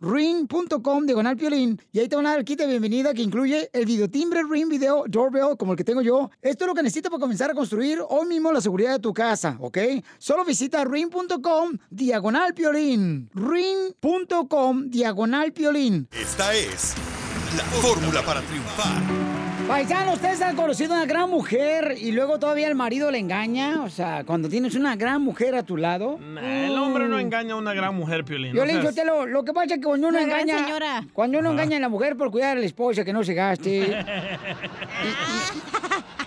ring.com diagonal piolín y ahí te van a dar el kit de bienvenida que incluye el videotimbre Ring Video Doorbell como el que tengo yo. Esto es lo que necesitas para comenzar a construir hoy mismo la seguridad de tu casa, ¿ok? Solo visita ring.com diagonal piolín. ring.com diagonal piolín. Esta es la fórmula para triunfar. Paisano, ¿ustedes han conocido a una gran mujer y luego todavía el marido le engaña? O sea, cuando tienes una gran mujer a tu lado. Nah, el hombre no engaña a una gran mujer, Piolín. Yo le digo, te lo, lo que pasa es que cuando uno engaña. señora. Cuando uno Ajá. engaña a la mujer por cuidar a la esposa, que no se gaste.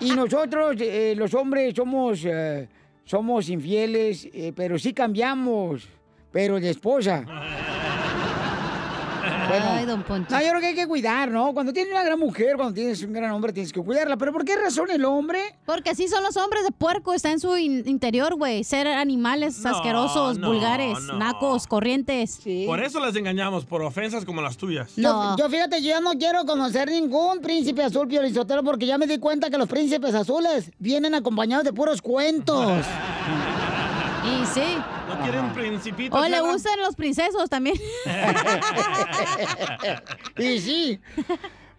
y, y nosotros, eh, los hombres, somos, eh, somos infieles, eh, pero sí cambiamos. Pero de esposa. Bueno, Ay, don Poncho. No, yo creo que hay que cuidar, ¿no? Cuando tienes una gran mujer, cuando tienes un gran hombre, tienes que cuidarla. ¿Pero por qué razón el hombre? Porque así son los hombres de puerco, está en su in- interior, güey. Ser animales No, asquerosos, no, vulgares, no. nacos, corrientes. Por eso las engañamos, por ofensas como las tuyas. Yo, yo fíjate, yo ya no quiero conocer ningún príncipe azul Piolizotero porque ya me di cuenta que los príncipes azules vienen acompañados de puros cuentos. Y sí. ¿No quieren principito? O le gustan los princesos también. y sí.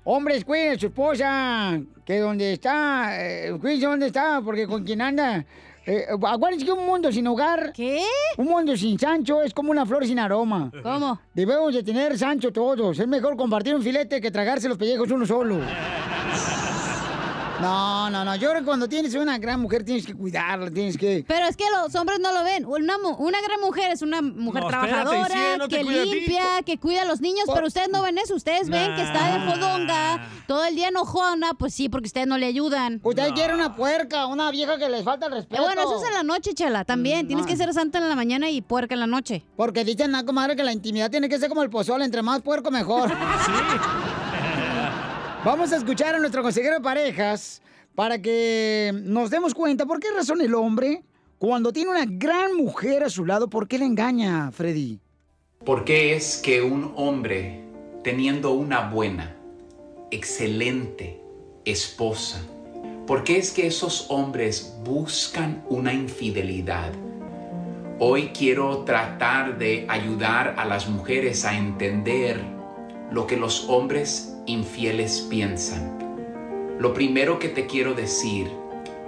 Hombres, cuiden a su esposa, que donde está, eh, cuídense donde está, porque con quien anda. Eh, acuérdense que un mundo sin hogar. ¿Qué? Un mundo sin Sancho es como una flor sin aroma. ¿Cómo? Debemos de tener Sancho todos. Es mejor compartir un filete que tragarse los pellejos uno solo. No, no, no. Yo creo que cuando tienes una gran mujer tienes que cuidarla, tienes que. Pero es que los hombres no lo ven. Una, una gran mujer es una mujer No, espérate, trabajadora, sí, no que limpia, que cuida a los niños, pero ustedes no ven eso. Ustedes ven que está de fodonga, todo el día enojona, pues sí, porque ustedes no le ayudan. Usted quiere una puerca, una vieja que les falta el respeto. Eh, bueno, eso es en la noche, chela, también. Tienes que ser santa en la mañana y puerca en la noche. Porque dicen, ah, comadre, que la intimidad tiene que ser como el pozole, entre más puerco mejor. Vamos a escuchar a nuestro consejero de parejas para que nos demos cuenta por qué razón el hombre, cuando tiene una gran mujer a su lado, ¿por qué le engaña, Freddy? ¿Por qué es que un hombre, teniendo una buena, excelente esposa, por qué es que esos hombres buscan una infidelidad Hoy quiero tratar de ayudar a las mujeres a entender lo que los hombres infieles piensan. Lo primero que te quiero decir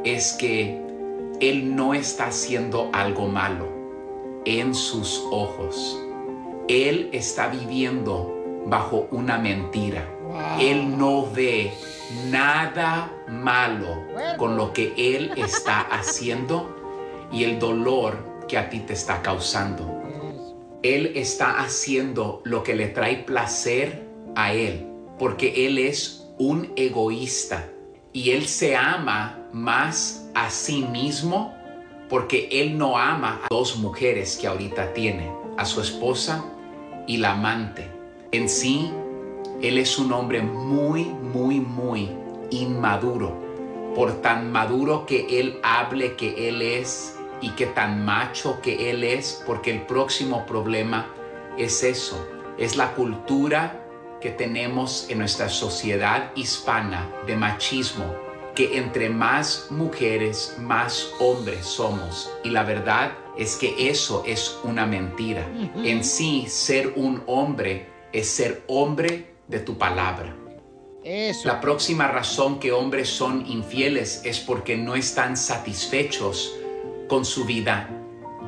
es que Él no está haciendo algo malo en sus ojos. Él está viviendo bajo una mentira. Él no ve nada malo con lo que Él está haciendo y el dolor que a ti te está causando. Él está haciendo lo que le trae placer a Él, porque Él es un egoísta y Él se ama más a sí mismo porque Él no ama a dos mujeres que ahorita tiene, a su esposa y la amante. En sí, Él es un hombre muy, muy, muy inmaduro. Por tan maduro que Él hable que Él es y que tan macho que Él es, porque el próximo problema es eso, es la cultura que tenemos en nuestra sociedad hispana de machismo, que entre más mujeres, más hombres somos. Y la verdad es que eso es una mentira. En sí, ser un hombre es ser hombre de tu palabra. La próxima razón que hombres son infieles es porque no están satisfechos con su vida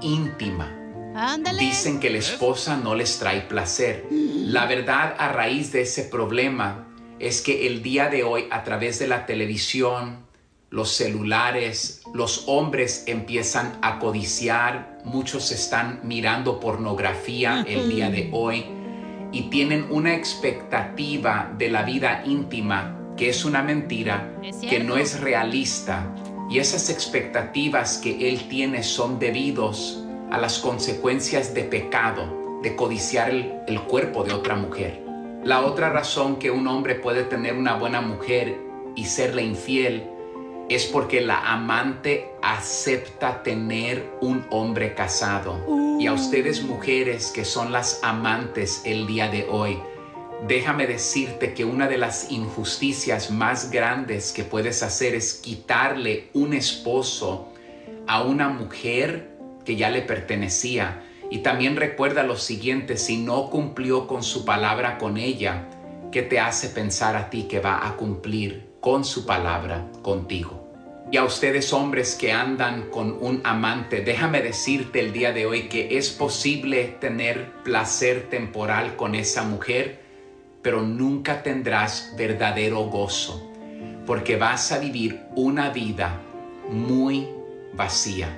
íntima. Ándale. Dicen que la esposa no les trae placer. La verdad a raíz de ese problema es que el día de hoy a través de la televisión, los celulares, los hombres empiezan a codiciar, muchos están mirando pornografía el día de hoy y tienen una expectativa de la vida íntima que es una mentira, Es que no es realista. Y esas expectativas que él tiene son debidos a las consecuencias de pecado, de codiciar el, el cuerpo de otra mujer. La otra razón que un hombre puede tener una buena mujer y serle infiel es porque la amante acepta tener un hombre casado. Y a ustedes mujeres que son las amantes el día de hoy, déjame decirte que una de las injusticias más grandes que puedes hacer es quitarle un esposo a una mujer que ya le pertenecía. Y también recuerda lo siguiente, si no cumplió con su palabra con ella, ¿qué te hace pensar a ti que va a cumplir con su palabra contigo? Y a ustedes hombres que andan con un amante, déjame decirte el día de hoy que es posible tener placer temporal con esa mujer, pero nunca tendrás verdadero gozo, porque vas a vivir una vida muy vacía.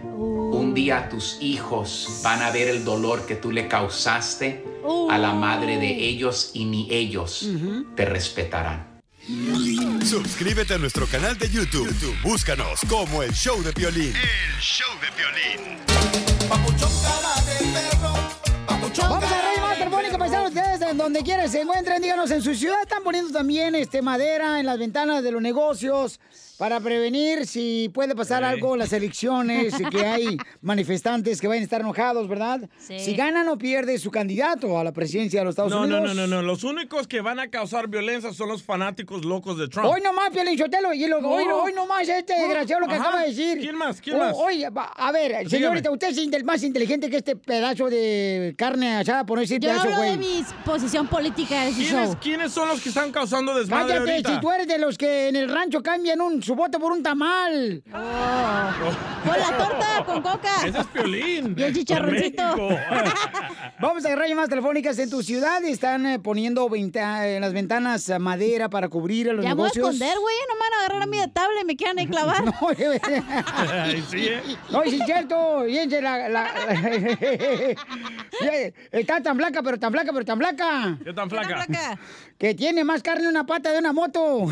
Día tus hijos van a ver el dolor que tú le causaste a la madre de ellos y ni ellos te respetarán. Suscríbete a nuestro canal de YouTube. YouTube, Búscanos como el show de violín. El show de violín. Vamos a reír más paisanos. Ustedes, en donde quiera se encuentren, díganos, en su ciudad están poniendo también este, madera en las ventanas de los negocios para prevenir si puede pasar algo en las elecciones y que hay manifestantes que vayan a estar enojados, ¿verdad? Sí. Si ganan o pierde su candidato a la presidencia de los Estados No, no, Unidos. no, no, no. Los únicos que van a causar violencia son los fanáticos locos de Trump. Hoy nomás, Piolín Sotelo, y lo, No. hoy, hoy nomás este No. desgraciado lo que Ajá. acaba de decir. ¿Quién más? ¿Quién O- más? Oye, va- a ver, Dígame. señorita, usted es intel- más inteligente que este pedazo de carne asada, por no decir Yo no pedazo, hablo de mi posición política de ese ¿Quiénes, show. quiénes son los que están causando desmadre Cállate, ahorita? si tú eres de los que en el rancho cambian un, su voto por un tamal. Con la torta, con coca. Ese es Piolín. Y el chicharroncito. Vamos a agarrar llamadas telefónicas en tu ciudad. Están eh, poniendo venta- en las ventanas eh, madera para cubrir a los Ya me voy a negocios. escunder, güey. No me van a agarrar a mí de tabla y me quieran ahí clavar. No, eh, Ay, sí, ¿eh? No, sí es cierto. Fíjense, la, la- Ya, Está tan flaca, pero tan flaca, pero tan flaca. ¿Qué tan flaca? Que tiene más carne una pata de una moto.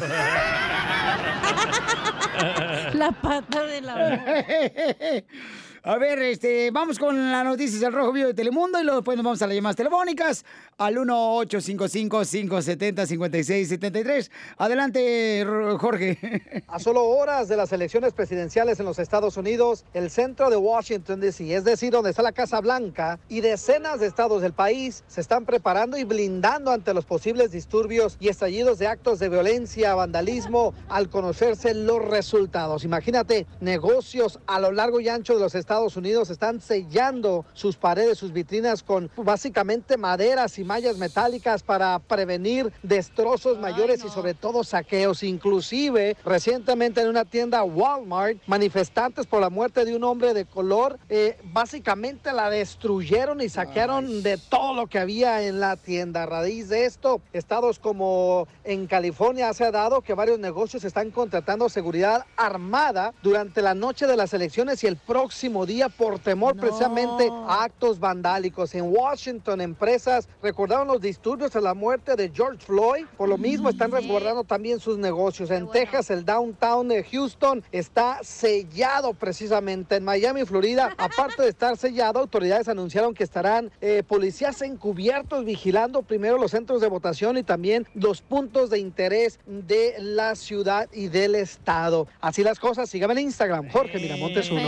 La pata de la... A ver, este, vamos con las noticias del Rojo Vivo de Telemundo y luego después nos vamos a las llamadas telefónicas al 1-855-570-5673. Adelante, Jorge. A solo horas de las elecciones presidenciales en los Estados Unidos, el centro de Washington, D.C., es decir, donde está la Casa Blanca, y decenas de estados del país se están preparando y blindando ante los posibles disturbios y estallidos de actos de violencia, vandalismo, al conocerse los resultados. Imagínate, negocios a lo largo y ancho de los Estados Estados Unidos están sellando sus paredes, sus vitrinas con básicamente maderas y mallas metálicas para prevenir destrozos mayores y sobre todo saqueos. Inclusive, recientemente en una tienda Walmart, manifestantes por la muerte de un hombre de color, eh, básicamente la destruyeron y saquearon de todo lo que había en la tienda. A raíz de esto, estados como en California se ha dado que varios negocios están contratando seguridad armada durante la noche de las elecciones y el próximo día por temor precisamente a actos vandálicos. En Washington, empresas recordaron los disturbios tras la muerte de George Floyd. Por lo mismo, están resguardando también sus negocios. En Texas, el downtown de Houston está sellado precisamente. En Miami, Florida, aparte de estar sellado, autoridades anunciaron que estarán eh, policías encubiertos vigilando primero los centros de votación y también los puntos de interés de la ciudad y del estado. Así las cosas, síganme en Instagram, Jorge Miramontes uno.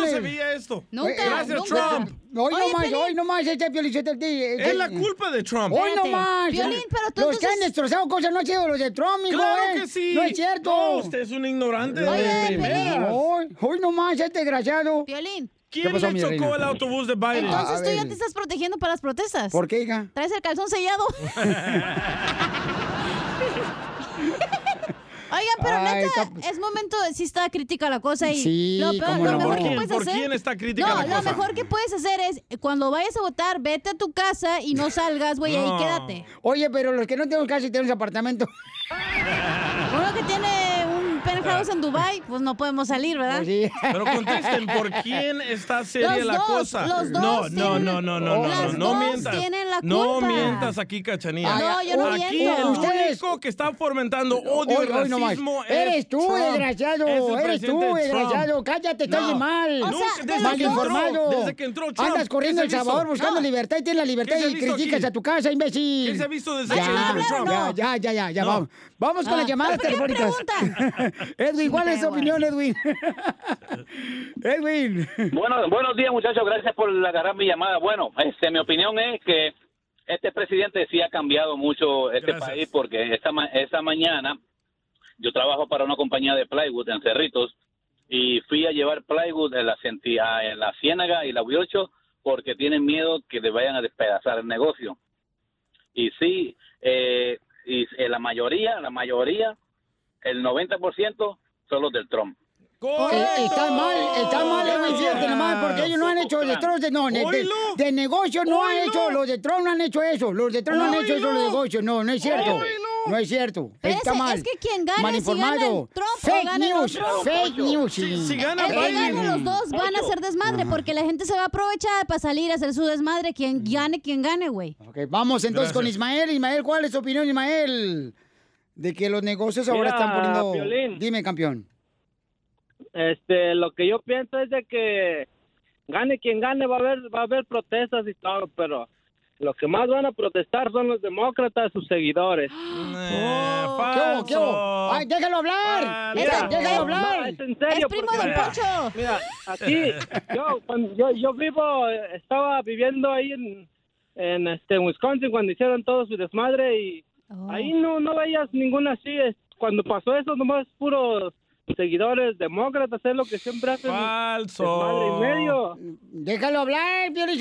Ok, vamos ¿Cuándo con se veía esto? Nunca, Gracias, nunca. Trump. Hoy Oye, no más, Piolín. hoy no más, este Piolichotelo, Es la culpa de Trump. Hoy no Espérate. más. Piolín, pero tú Los que han entonces- destrozado cosas no han sido los de Trump, mijo, ¡Claro eh. que sí! No es cierto. No, usted es un ignorante Oye, de Piolín. primeras. Hoy, hoy no más, este desgraciado. Violín. ¿Quién pasó, le mi chocó reina? el autobús de Biden? Entonces tú ya te estás protegiendo para las protestas. ¿Por qué, hija? Traes el calzón sellado. Oigan, pero Ay, neta, está- es momento de sí está crítica la cosa y Sí, lo, peor- cómo lo no. mejor ¿Por que quién? puedes ¿Por hacer. quién está crítica no, la lo cosa? mejor que puedes hacer es cuando vayas a votar, vete a tu casa y no salgas, güey, ahí No. quédate. Oye, pero los que no tenemos casa y tenemos apartamento. Uno que tiene penthouse en Dubai, pues no podemos salir, ¿verdad? Pues sí. Pero contesten, ¿por quién está seria Los la dos, cosa? los dos no, no, tienen- no, no, no, no, las no, no dos mientas. tienen la No culpa. mientas aquí, Cachanilla. No, yo no Aquí miento. el Ustedes- único que está fomentando odio Hoy, y no racismo es Eres tú, Trump. desgraciado. Eres tú, presidente desgraciado. Trump. Cállate, estás No. mal. O sea, desde mal que entró, informado. Desde que entró Trump. Andas corriendo ¿qué El Salvador buscando No. libertad y tienes la libertad ¿Qué se ha y criticas aquí? a tu casa, imbécil. ¿Qué se ha visto desde Ya, que entró Trump? ya, ya, ya, ya, ya, No. vamos. Vamos con Ah, las llamadas ¿por qué telefónicas. Edwin, ¿cuál es tu opinión, Edwin? Edwin. Bueno, buenos días muchachos, gracias por agarrar mi llamada. Bueno, este, mi opinión es que este presidente sí ha cambiado mucho este Gracias. país porque esta, ma- esta mañana yo trabajo para una compañía de plywood en Cerritos y fui a llevar plywood en la, en la Ciénaga y la U8 porque tienen miedo que le vayan a despedazar el negocio. Y sí, eh, y eh, la mayoría, la mayoría, el 90% son los del Trump. Eh, está mal, está mal, Edwin, fíjate nomás, porque ellos no han hecho destrozos de, no, de, de, negocio no han hecho, los de Trump no han hecho eso, los de Trump no han hecho eso, los de negocio, no, no es cierto, no es cierto, Pero está ese- mal. es que quien gane, mal si informado, gana el Trump o fake gana el news, otro. fake news, Si, sí. si gana El que gane los dos van a hacer desmadre porque la gente se va a aprovechar para salir a hacer su desmadre. Quien gane, quien gane, güey. Ok, vamos entonces con Gracias. Ismael, Ismael, ¿cuál es tu opinión, Ismael? De que los negocios ahora están poniendo, Piolín. dime campeón. Este, lo que yo pienso es de que gane quien gane va a haber va a haber protestas y todo, pero lo que más van a protestar son los demócratas, sus seguidores. Eh, ¿Qué hubo, qué. Ay, déjalo hablar, Ah, Deja- mira. déjalo No, hablar. es en serio. Es primo porque, del mira, Poncho. Mira, aquí yo cuando yo, yo vivo estaba viviendo ahí en en este Wisconsin cuando hicieron todo su desmadre y Oh. ahí no no veías ninguna así, cuando pasó eso nomás puros seguidores demócratas, es lo que siempre hacen. Falso. Y medio. Déjalo hablar. Pero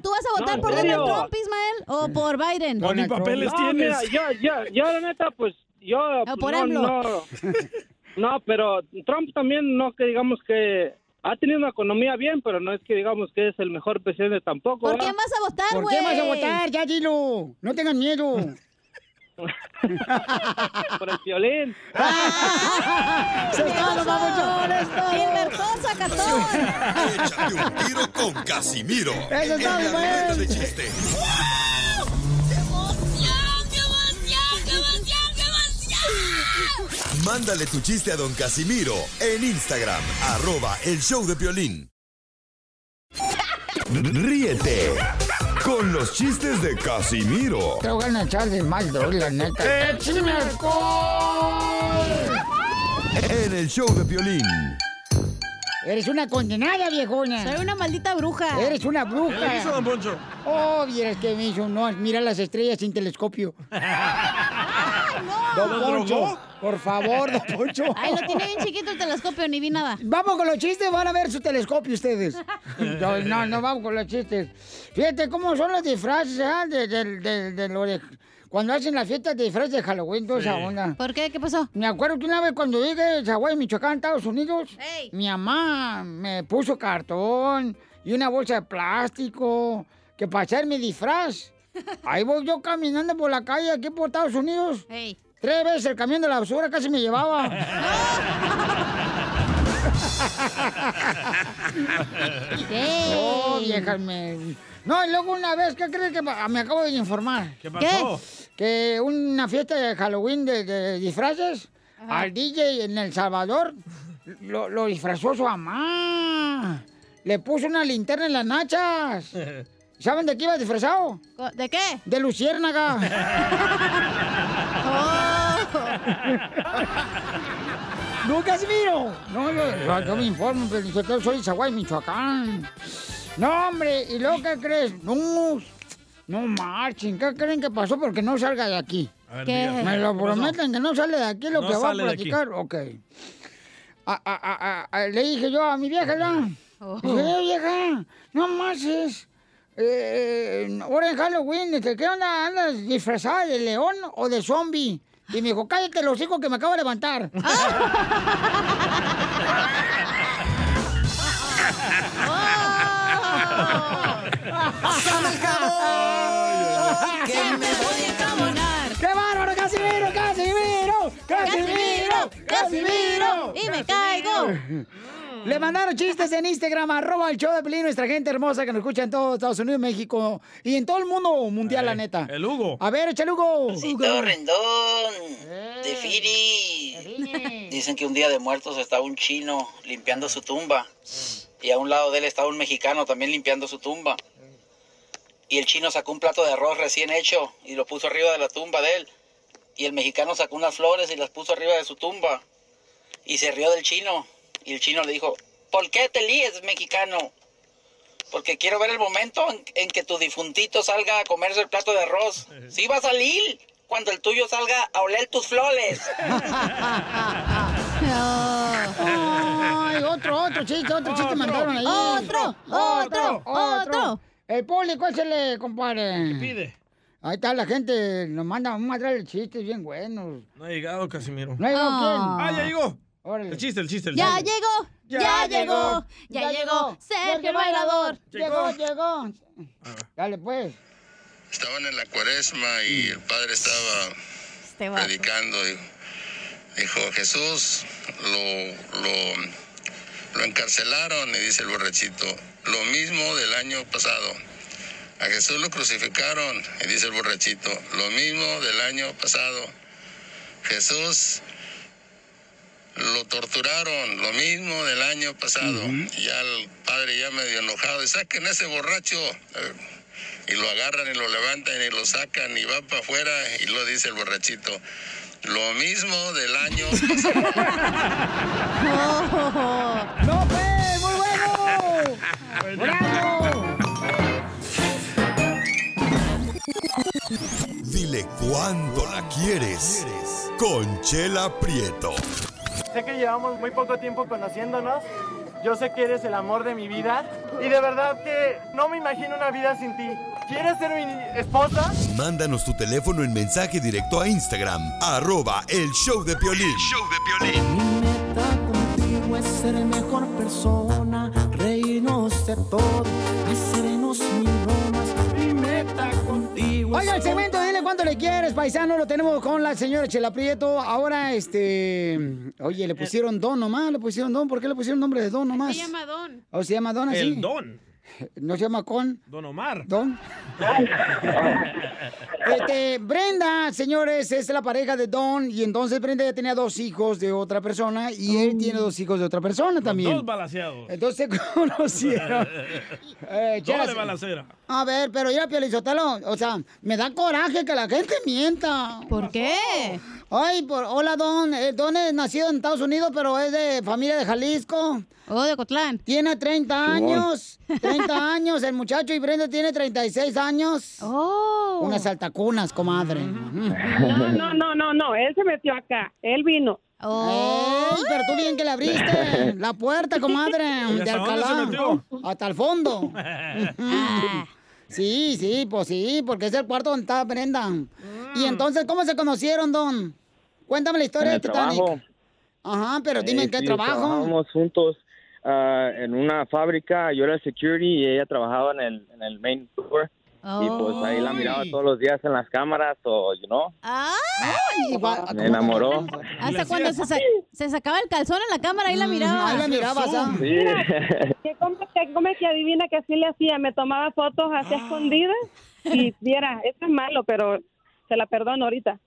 tú vas a votar No, por Donald. Trump, Ismael, o por Biden. No, ni papeles No, mira, tienes. yo, yo, yo la neta, pues, yo, pues, por no, AMLO. no, no, pero Trump también, no que digamos que ha tenido una economía bien, pero no es que digamos que es el mejor presidente tampoco. ¿Por ¿verdad? quién vas a votar, ¿Por güey? qué vas a votar? Ya dilo. No tengan miedo. Por el violín. Se está. Échate un tiro con Casimiro. Eso en está la bien. ruleta de chiste. Mándale tu chiste a don Casimiro en Instagram, arroba el show de violín. Ríete con los chistes de Casimiro Te voy a echar de mal, doy, la neta. ¡Échame alcohol! en el show de violín. Eres una condenada, viejona. Soy una maldita bruja. Eres una ¿Qué le hizo, bruja. don Poncho? Oh, vieras que me hizo. No, mira las estrellas sin telescopio. Don ¿Lo Poncho, por favor, don Poncho. Ay, lo tiene bien chiquito el telescopio, ni vi nada. Vamos con los chistes, van a ver su telescopio ustedes. No, no, no vamos con los chistes. Fíjate cómo son los disfraces, ¿ah? De, de- de- de lo Cuando hacen las fiestas de disfraces de Halloween, toda esa Sí. onda. ¿Por qué? ¿Qué pasó? Me acuerdo que una vez cuando llegué a Zaguay, Michoacán, Estados Unidos, mi mamá me puso cartón y una bolsa de plástico que para hacer mi disfraz. Ahí voy yo caminando por la calle aquí por Estados Unidos. Tres veces el camión de la basura casi me llevaba. No, viejas, me... No, y luego una vez, ¿qué crees que pa- me acabo de informar? ¿Qué pasó? Que una fiesta de Halloween de, de disfraces, al DJ en El Salvador, lo, lo disfrazó su mamá. Le puso una linterna en las nachas. ¿Saben de qué iba disfrazado? ¿De qué? De luciérnaga. ¡No, Casimiro! No, yo, yo- me informo, pero yo soy de Zaguay, Michoacán. No, hombre, ¿y luego qué crees? No, no marchen, ¿qué creen que pasó? Porque no salga de aquí. A ver, ¿Qué? Me lo prometen que no sale de aquí lo No que va a platicar. Ok. A- a- a- a- le dije yo a mi vieja, ¿verdad? Oh. Dije, "Eh, vieja, no más es. Eh, ahora en Halloween, este, ¿qué onda? ¿Andas disfrazada de león o de zombie? Y me dijo, cállate los hijos que me acabo de levantar. Jabón, que me voy a enjabonar. ¡Qué bárbaro, Casimiro, Casimiro! ¡Casimiro! ¡Casimiro! ¡Y me caigo! Le mandaron chistes en Instagram, arroba el show de Pelín, nuestra gente hermosa que nos escucha en todo Estados Unidos, México y en todo el mundo mundial, la neta. El Hugo. A ver, échale Hugo. Todo rendón, de Firi. Dicen que un día de muertos estaba un chino limpiando su tumba. Y a un lado de él estaba un mexicano también limpiando su tumba. Y el chino sacó un plato de arroz recién hecho y lo puso arriba de la tumba de él. Y el mexicano sacó unas flores y las puso arriba de su tumba. Y se rió del chino. Y el chino le dijo, ¿por qué te líes, mexicano? Porque quiero ver el momento en, en que tu difuntito salga a comerse el plato de arroz. Sí va a salir cuando el tuyo salga a oler tus flores. Ay, otro, otro chiste, otro chiste mandaron ahí. Otro, otro, otro. El público, échale, compadre. ¿Qué pide? Ahí está, la gente nos manda un material de chistes bien buenos. No ha llegado Casimiro. ¿No ha llegado quién? Ah, ya llegó. Órale. El chiste, el chiste, el Ya chiste. llegó, ya, llegó, ya llegó, Sergio el bailador. Llegó, llegó. Dale, pues. Estaban en la cuaresma y el padre estaba Este vato. predicando. Dijo, dijo, Jesús lo, lo, lo encarcelaron y dice el borrachito, lo mismo del año pasado. A Jesús lo crucificaron y dice el borrachito, lo mismo del año pasado. Jesús lo torturaron, lo mismo del año pasado. Y ya el padre ya medio enojado, y saquen a ese borracho. Eh, Y lo agarran y lo levantan y lo sacan y va para afuera y lo dice el borrachito. Lo mismo del año ¡No, pues! ¡Muy bueno! ¡Bravo! Dile cuándo la quieres. Conchela Prieto. Sé que llevamos muy poco tiempo conociéndonos. Yo sé que eres el amor de mi vida. Y de verdad que no me imagino una vida sin ti. ¿Quieres ser mi esposa? Mándanos tu teléfono en mensaje directo a Instagram, arroba el show de Piolín. Contigo es ser mejor persona, reírnos de todo, hacernos. Mi meta Oiga, el segmento, dile cuánto le quieres, paisano. Lo tenemos con la señora Chela Prieto. Ahora, este. Oye, le pusieron don nomás, le pusieron don. ¿Por qué le pusieron nombre de don nomás? Se llama Don. ¿O se llama don así? El Don. ¿No se llama con? Don Omar. Don. Este, Brenda, señores, es la pareja de Don. Y entonces Brenda ya tenía dos hijos de otra persona. Y él tiene dos hijos de otra persona también. Dos balaseados. Entonces se conocieron. Eh, Doble balacera. A ver, pero ya, Piolizotelo, o sea, me da coraje que la gente mienta. ¿Por qué? Ay, por, hola, Don. Eh, Don es nacido en Estados Unidos, pero es de familia de Jalisco. Oh, de Cotlán. Tiene 30 Simón. años. 30 años. El muchacho y Brenda tiene 36 años. Oh. Unas altacunas, comadre. No, no, no, no, no, él se metió acá, él vino. Ey, pero tú bien que le abriste la puerta, comadre, ¿Y de Alcalá. Hasta el fondo. Sí, sí, pues sí, porque es el cuarto donde estaba Brenda. Y entonces, ¿cómo se conocieron, Don? Cuéntame la historia En de el Titanic. trabajo. Ajá, pero dime Eh, en qué sí, trabajo. Trabajábamos juntos ah, en una fábrica, yo era el security y ella trabajaba en el, en el main floor. Y pues ahí la miraba todos los días en las cámaras, o, you know, Ay, me enamoró. Hasta cuando se, sa- se sacaba el calzón en la cámara, ahí la miraba. ahí la mirabas, ¿ah? Sí. ¿Qué come, que adivina que así le hacía? Me tomaba fotos así Ah. escondidas y viera, esto es malo, pero se la perdono ahorita.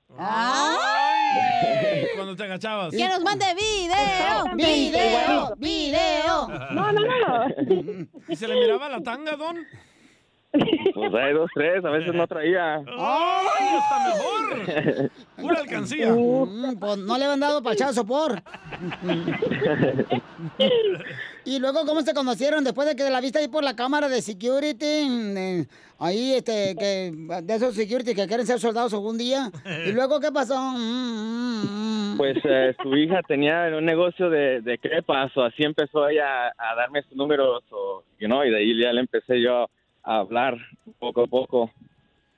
Cuando te agachabas. ¡Que nos mande video! ¡Video! ¡Video! No, no, no. ¿Y se le miraba la tanga, Don? Pues hay dos, tres, a veces no traía. ¡Ay, está mejor! Pura alcancía. Mm, pues no le habían dado pachazo por. y luego, ¿cómo se conocieron? Después de que la viste ahí por la cámara de security, eh, ahí, este, que, de esos security que quieren ser soldados algún día. ¿Y luego qué pasó? Mm, Pues eh, su hija tenía un negocio de, de crepas, o así empezó ella a darme sus números, o, you know, y de ahí ya le empecé yo a hablar poco a poco.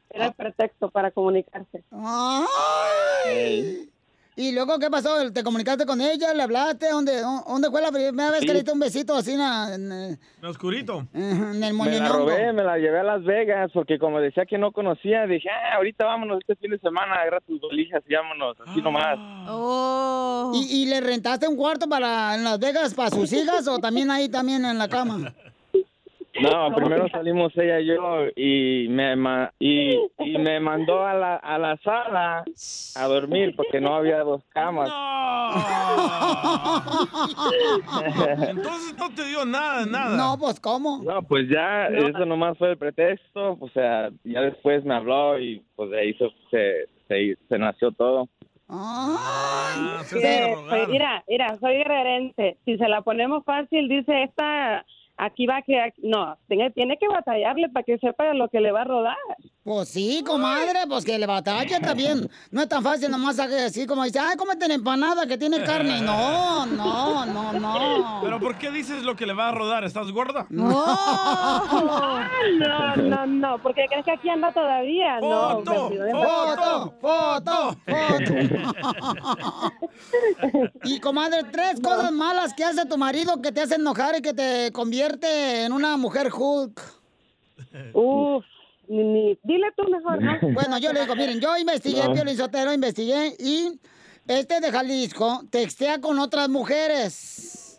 Era el pretexto para comunicarse. Ay. ¿Y luego qué pasó? ¿Te comunicaste con ella? ¿Le hablaste? ¿Dónde, dónde fue la primera vez que le diste un besito así en, en, En oscurito. en el Me la robé, me la llevé a Las Vegas, porque como decía que no conocía, dije, ah, ahorita vámonos este fin de semana, agarra tus valijas y vámonos, así nomás. Oh. ¿Y, y le rentaste un cuarto para en Las Vegas para sus hijas o también ahí también en la cama? No, primero salimos ella y yo y me ma- y, y me mandó a la, a la sala a dormir porque no había dos camas. Entonces no te dio nada, nada. No, pues ¿cómo? No, pues ya eso nomás fue el pretexto, o sea, ya después me habló y pues de ahí se, se, se, se nació todo. Ah, Que soy- mira, mira, soy guerrerense. Si se la ponemos fácil, dice esta, aquí va que aquí- no, tiene, tiene que batallarle para que sepa lo que le va a rodar. Pues sí, comadre, pues que le batalla también. No es tan fácil nomás hacer así como dice, ay, cómete la empanada que tiene carne. No, no, no, no. ¿Pero por qué dices lo que le va a rodar? ¿Estás gorda? No, no, no, no, porque crees que aquí anda todavía. no, Foto, olvidó de- Foto, foto, foto. Y comadre, tres cosas malas que hace tu marido que te hace enojar y que te convierte en una mujer Hulk. Uf, ni, ni- dile tú mejor, ¿no? Bueno, yo le digo, miren, yo investigué, No. Piolín Sotelo, investigué y este de Jalisco textea con otras mujeres.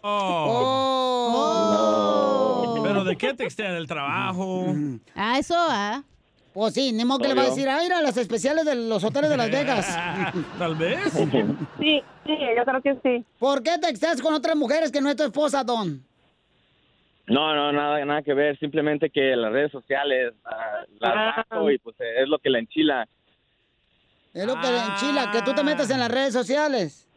Oh. ¿Pero de qué textea? ¿Del trabajo? Ah, eso, ah. Pues sí, ni modo que le va a decir, ay, a las especiales de los hoteles de Las Vegas. Tal vez. Sí, sí, yo creo que sí. ¿Por qué texteas con otras mujeres que no es tu esposa, Don? No, no, nada, nada que ver, simplemente que las redes sociales ah, las bajo y pues es lo que la enchila. Es lo que le enchila, que tú te metas en las redes sociales.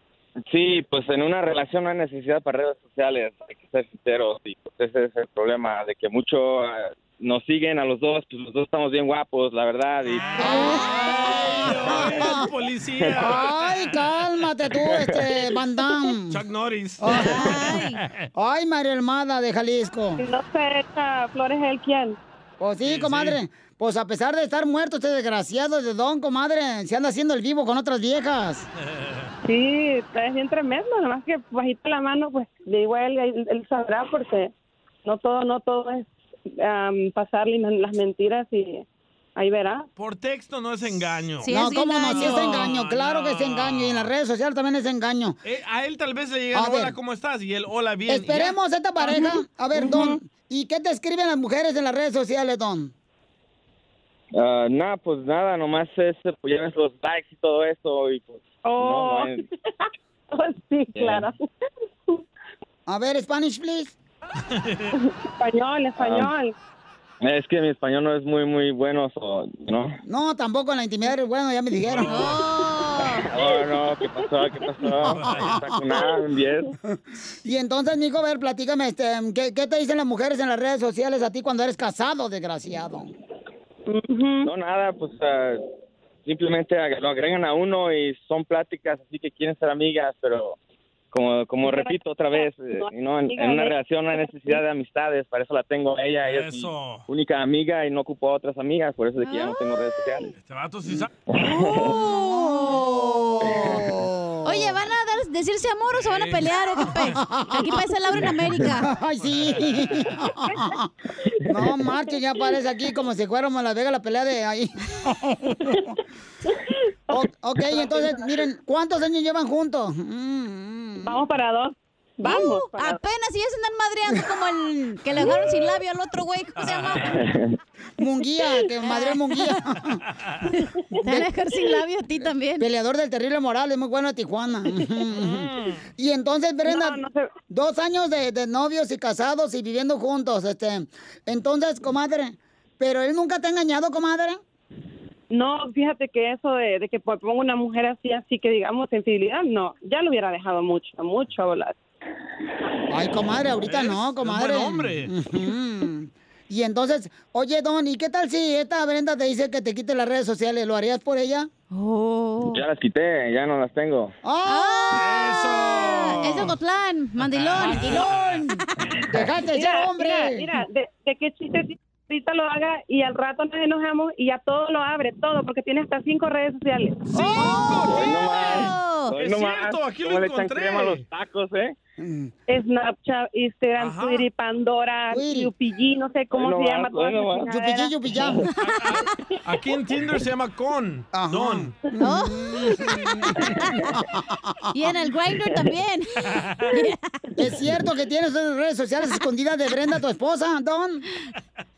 Sí, pues en una relación no hay necesidad para redes sociales, hay que ser sinceros y pues ese es el problema, de que mucho ah, nos siguen a los dos, pues los dos estamos bien guapos, la verdad. Y, ¡Ay, policía! Ay, cálmate tú, este, Damme. Chuck Norris. Ay, ay María Hermada de Jalisco. No se echa flores el quién. Pues sí, comadre. Pues a pesar de estar muerto este desgraciado de Don, comadre, se anda haciendo el vivo con otras viejas. Sí, es bien tremendo, nomás que bajita la mano, pues a él, él, él sabrá porque no todo, no todo es am, pasarle las mentiras y ahí verá. Por texto no es engaño. no, ¿cómo no? Sí es engaño, claro que es engaño. Y en las redes sociales también es engaño. Eh, a él tal vez le llega hola. ¿cómo estás? Y él, hola, bien. Esperemos esta pareja. A ver, Don, ¿y qué te escriben las mujeres en las redes sociales, Don? ah, nada, pues nada, nomás es, pues ya ves los likes y todo eso y pues Oh. no, hay- sí, claro. A ver, Spanish, please. español, español. es que mi español no es muy, muy bueno, so, ¿no? No, tampoco en la intimidad es bueno, ya me dijeron. Oh, no, ¿qué pasó? ¿Qué pasó? Está con nada, un 10. Y entonces, Nico, a ver, platícame, este, ¿qué, qué te dicen las mujeres en las redes sociales a ti cuando eres casado, desgraciado? No, nada, pues ah, simplemente lo agregan a uno y son pláticas así que quieren ser amigas, pero como como repito otra vez, eh, no, en, en una relación no hay necesidad de amistades, para eso la tengo a ella, ella es mi única amiga y no ocupo a otras amigas, por eso de que ya no tengo redes sociales. Este vato sí sabe. Oye, ¿van a dar- decirse amor o se van a pelear o qué pe? Aquí parece Laura en América. Ay, sí. No, marche, ya parece aquí como si fuéramos a Las Vegas la pelea de ahí. O- ok, entonces, miren, ¿cuántos años llevan juntos? Vamos para dos. Vamos. Uh, apenas y ya se andan madreando como el que le dejaron sin labio al otro güey. ¿Cómo se llama? Munguía, que madre Munguía. Te van a dejar sin labio a ti también. Peleador del terrible Morales, muy bueno de Tijuana. y entonces, Brenda, dos años de, de novios y casados y viviendo juntos, este. Entonces, comadre, ¿pero él nunca te ha engañado, comadre? No, fíjate que eso de, de que ponga una mujer así, así que digamos sensibilidad, no, ya lo hubiera dejado mucho, mucho a volar. Ay, comadre, ahorita no, comadre. buen hombre. Y entonces, oye, Don, ¿y qué tal si esta Brenda te dice que te quite las redes sociales? ¿Lo harías por ella? Oh. Ya las quité, ya no las tengo. ¡Ah! Es de Ocotlán, mandilón. Mandilón. Dejaste de ser Mira, hombre. Mira, mira, de, de qué chiste ahorita lo haga y al rato nos enojamos y ya todo lo abre, todo, porque tiene hasta cinco redes sociales. Hoy más, hoy Es cierto, aquí lo ¿Cómo le echan encontré. crema a los tacos, eh? Snapchat, Instagram, Twitter, Pandora, UPG, no sé cómo Hoy se llama. más, toda hoy no esa más. chingadera. Yupi, yupi, Aquí en Tinder se llama con. Don. ¿No? y en el Grindr también. ¿Es cierto que tienes redes sociales escondidas de Brenda, tu esposa, Don?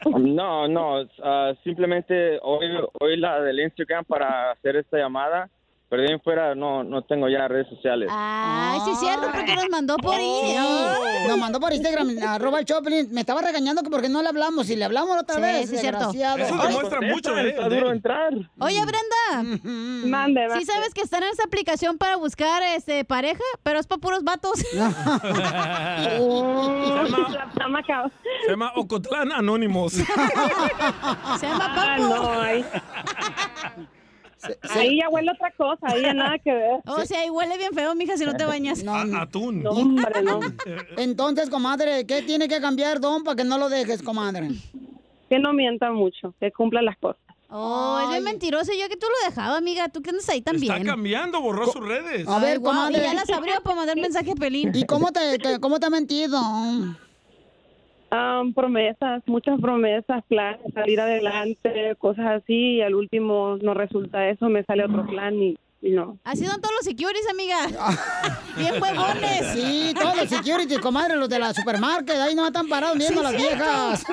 No, no, ah, simplemente hoy, hoy la del Instagram para hacer esta llamada, pero de ahí en fuera no, no tengo ya redes sociales. Ay, sí es cierto, porque nos mandó por ahí. Sí, nos mandó por Instagram, arroba el Choplin. Me estaba regañando que porque no le hablamos. Y le hablamos otra Sí, vez, sí es cierto. Eso demuestra mucho de- Está duro entrar. Oye, Brenda. Mande, Sí sabes que están en esa aplicación para buscar este pareja, pero es para puros vatos. Se llama Ocotlán Anónimos. Se llama Ah, Papo. No, ahí. Ahí ya huele otra cosa, ahí ya nada que ver. O sea, y huele bien feo, mija, si no te bañas. Atún. No, hombre, no. Entonces, comadre, ¿qué tiene que cambiar, Don, para que no lo dejes, comadre? Que no mienta mucho, que cumpla las cosas. Oh, es bien mentiroso. Yo que tú lo dejaba, amiga. Tú que andas ahí también. Está cambiando, borró sus redes. A ver, Ay, guau, comadre. Y ya las abrió para mandar mensaje a Pelín. ¿Y cómo te, te- cómo te ha mentido? Ah, promesas, muchas promesas, planes, salir adelante, cosas así, y al último no resulta eso, me sale otro plan y, y no. Así son todos los securities, amiga. Bien huevones. Sí, todos los security, comadre, los de la supermarket, ahí no están parados viendo Sí, a las cierto. viejas.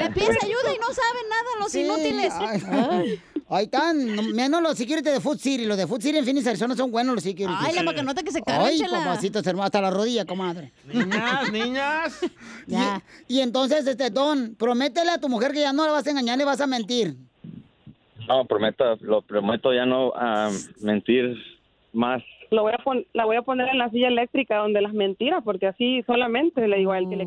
Le pides ayuda y no saben nada los Sí, inútiles. ay, ay. Ahí están, no- menos los security de Food City. Los de Food City en Phoenix, Arizona son buenos los security. Ay, la macanota que se carga, Ay, papacitos hermanos, hasta la rodilla, comadre. Niñas, niñas. Ya. Y, y entonces, este, Don, prométele a tu mujer que ya no la vas a engañar, le vas a mentir. No, prometo, lo prometo ya no ah, mentir más. Lo voy a pon- la voy a poner en la silla eléctrica donde las mentiras, porque así solamente le digo a él que le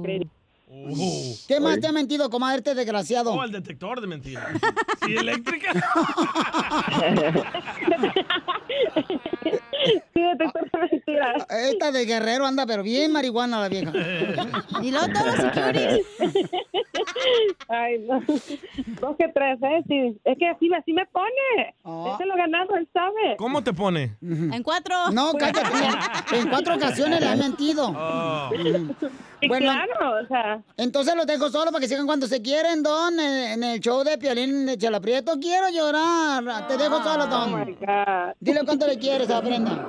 ¿Qué más te ha mentido, comadre, este desgraciado? Oh, el detector de mentiras. ¿Sí, eléctrica? Sí, detector de mentiras. Esta de guerrero anda, pero bien marihuana la vieja. Y luego todos los securities. Ay, no. Dos que tres, ¿eh? Sí. Es que así, me- así me pone. Este lo ganado, él sabe. ¿Cómo te pone? En cuatro. No, cállate. En cuatro ocasiones le han mentido. Oh. Claro, o sea. Entonces los dejo solo para que sigan cuando se quieren, Don, en, en el show de Piolín de Chalaprieto. Quiero llorar. Te dejo solo, Don. Oh, my God. Dile cuánto le quieres a Brenda.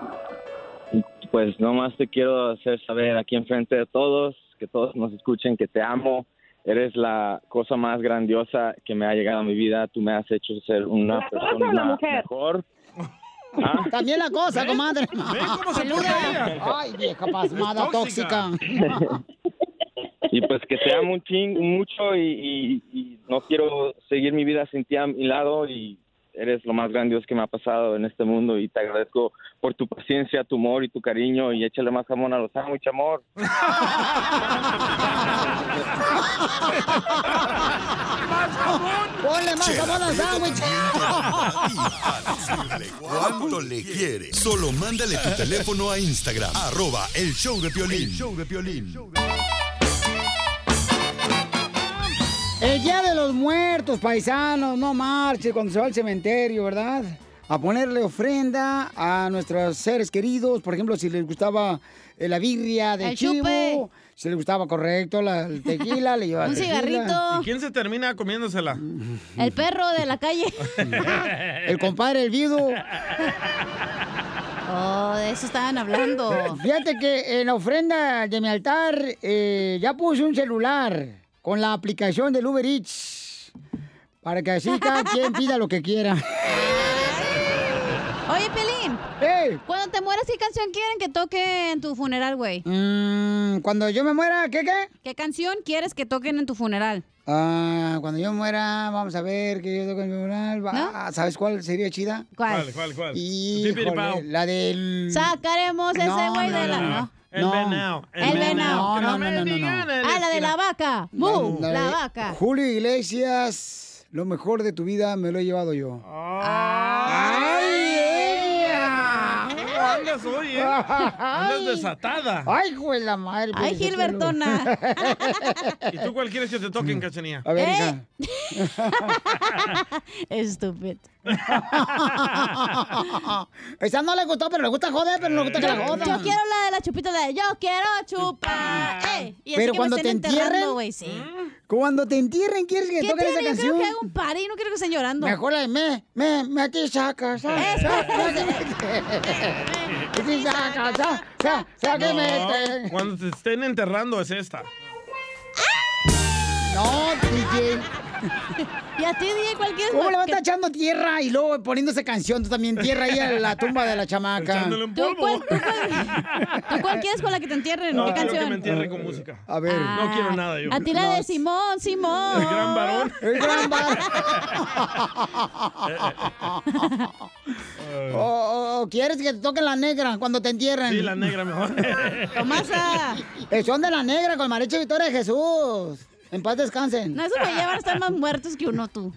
Pues nomás te quiero hacer saber aquí enfrente de todos, que todos nos escuchen, que te amo. Eres la cosa más grandiosa que me ha llegado a mi vida. Tú me has hecho ser una ¿La cosa persona o la mujer? mejor. Ah. También la cosa, comadre. cómo se pone ella? Ay, vieja pasmada, tóxica. tóxica. Y pues que te amo un ching mucho y, y- y no quiero seguir mi vida sin ti a mi lado y eres lo más grandioso que me ha pasado en este mundo y te agradezco por tu paciencia, tu amor y tu cariño y échale más jamón a los sándwiches, amor. ¡Ponle más jamón al sándwich! ¿Cuánto le quieres? Solo mándale tu teléfono a Instagram, arroba el show de Piolín. El show de Piolín. El Día de los Muertos, paisanos, no marche cuando se va al cementerio, ¿verdad? A ponerle ofrenda a nuestros seres queridos. Por ejemplo, si les gustaba eh, la birria de El chivo, chupe. si les gustaba correcto la, el tequila, le llevaba Un tequila. cigarrito. ¿Y quién se termina comiéndosela? El perro de la calle. El compadre, el viudo. Oh, de eso estaban hablando. Fíjate que en la ofrenda de mi altar eh, ya puse un celular con la aplicación del Uber Eats. Para que así cada quien pida lo que quiera. Oye, Pelín. ¡Ey! Cuando te mueras, ¿qué canción quieren que toque en tu funeral, güey? Mm, cuando yo me muera, ¿qué qué? ¿Qué canción quieres que toquen en tu funeral? Ah, cuando yo muera, vamos a ver que yo toco en mi funeral. va- ¿Sabes cuál sería chida? ¿Cuál? ¿Cuál, cuál, cuál? Híjole, la del... Sacaremos ese güey no, de la... no, ¿no? El No. venado. El venado. No, no, no, no, no, no. Ah, la de la vaca. ¡Bu! La vaca. Julio Iglesias, lo mejor de tu vida me lo he llevado yo. ¡Ay, ella! Andas hoy, ¿eh? Andas desatada. Ay, de la madre. Ay, pues, Gilbertona. ¿Y tú cuál quieres que te toquen, cachanía? A ver, ¿Eh? hija. Estúpido. Esa no le gustó, pero le gusta joder, pero no le gusta que la Yo, jodan. yo quiero la de la chupita, de yo quiero chupar. Ey, y Pero que cuando me te estén entierren, enterrando, güey, sí. Cuando te entierren, ¿quieres que ¿Qué toquen esa? Yo canción? quiero que haga un party, no quiero que estén llorando. Mejor la de me, me, me aquí saca, saca, saca, saca, saca, saca, que No, mete. cuando te estén enterrando es esta. No, DJ. ¿Y a ti, DJ, cuál quieres? ¿Cómo le va a estar echando tierra y luego poniéndose canción? Tú también tierra ahí a la tumba de la chamaca. Echándole un ¿Tú polvo. cuál, tú, cuál, ¿Tú cuál quieres con la que te entierren? No, ¿Qué quiero que me canción? entierren con música. A ver. No quiero nada yo. A ti la de Simón, Simón. El gran varón. El gran bar. o, quieres que te toquen la negra cuando te entierren. Sí, la negra mejor. Tomasa. El son de la negra con Marecho Victoria de Jesús. En paz descansen. No, esos a estar más muertos que uno, tú.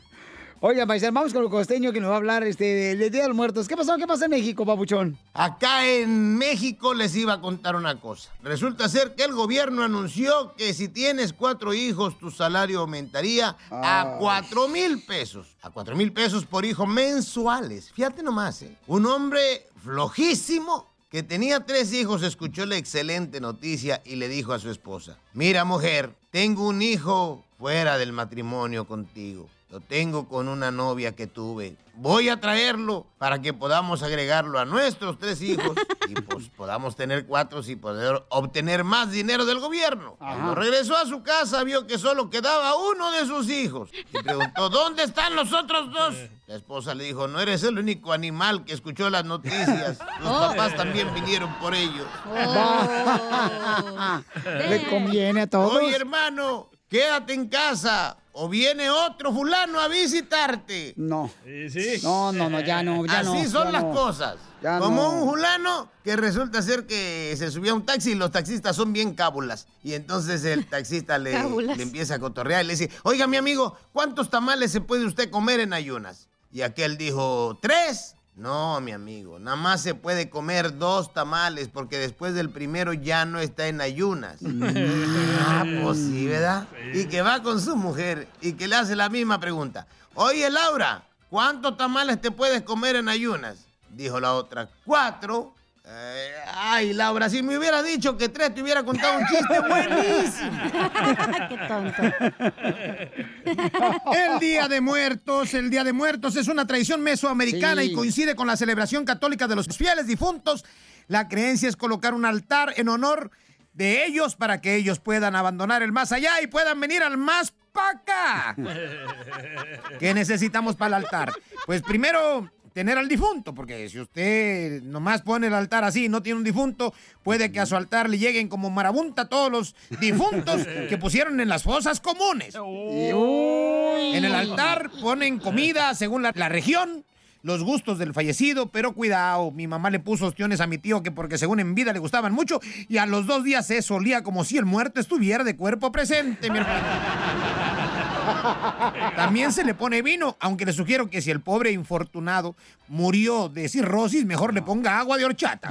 Oiga, paisano, vamos con el costeño que nos va a hablar este, del Día de los Muertos. ¿Qué pasó? ¿Qué pasa en México, papuchón? Acá en México les iba a contar una cosa. Resulta ser que el gobierno anunció que si tienes cuatro hijos, tu salario aumentaría a cuatro mil pesos. A cuatro mil pesos por hijo mensuales. Fíjate nomás, ¿eh? Un hombre flojísimo que tenía tres hijos escuchó la excelente noticia y le dijo a su esposa, mira mujer, tengo un hijo fuera del matrimonio contigo. Lo tengo con una novia que tuve. Voy a traerlo para que podamos agregarlo a nuestros tres hijos y pues podamos tener cuatro y poder obtener más dinero del gobierno. Cuando regresó a su casa vio que solo quedaba uno de sus hijos y preguntó, ¿dónde están los otros dos? La esposa le dijo, no eres el único animal que escuchó las noticias. Los papás también vinieron por ellos. Le conviene a todos. Oye, hermano, quédate en casa o viene otro fulano a visitarte. No. Sí, sí. No, no, no, ya no, ya no. Así son ya las no. cosas. Ya Como no. un fulano que resulta ser que se subió a un taxi y los taxistas son bien cábulas. Y entonces el taxista le empieza a cotorrear y le dice, oiga mi amigo, ¿cuántos tamales se puede usted comer en ayunas? Y aquel dijo, ¿tres? No, mi amigo, nada más se puede comer dos tamales porque después del primero ya no está en ayunas. ah, pues sí, ¿verdad? Y que va con su mujer y que le hace la misma pregunta. Oye, Laura, ¿cuántos tamales te puedes comer en ayunas? Dijo la otra, cuatro. Eh, ay, Laura, si me hubiera dicho que tres te hubiera contado un chiste buenísimo. Qué tonto. El Día de Muertos, el Día de Muertos es una tradición mesoamericana Sí. y coincide con la celebración católica de los fieles difuntos. La creencia es colocar un altar en honor de ellos para que ellos puedan abandonar el más allá y puedan venir al más para acá. ¿Qué necesitamos para el altar? Pues primero tener al difunto, porque si usted nomás pone el altar así y no tiene un difunto, puede que a su altar le lleguen como marabunta todos los difuntos que pusieron en las fosas comunes. En el altar ponen comida según la, la región, los gustos del fallecido, pero cuidado, mi mamá le puso ostiones a mi tío que porque según en vida le gustaban mucho y a los dos días se solía como si el muerto estuviera de cuerpo presente, mi hermano. También se le pone vino, aunque le sugiero que si el pobre infortunado murió de cirrosis, mejor le ponga agua de horchata.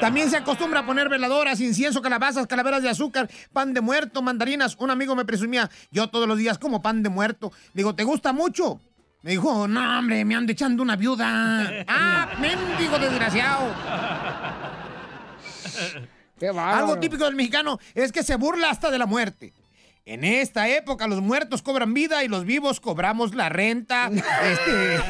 También se acostumbra a poner veladoras, incienso, calabazas, calaveras de azúcar, pan de muerto, mandarinas. Un amigo me presumía, yo todos los días como pan de muerto. Digo, ¿te gusta mucho? Me dijo, no, hombre, me ando echando una viuda. ah, mendigo desgraciado. Algo típico del mexicano es que se burla hasta de la muerte. En esta época los muertos cobran vida y los vivos cobramos la renta. Este,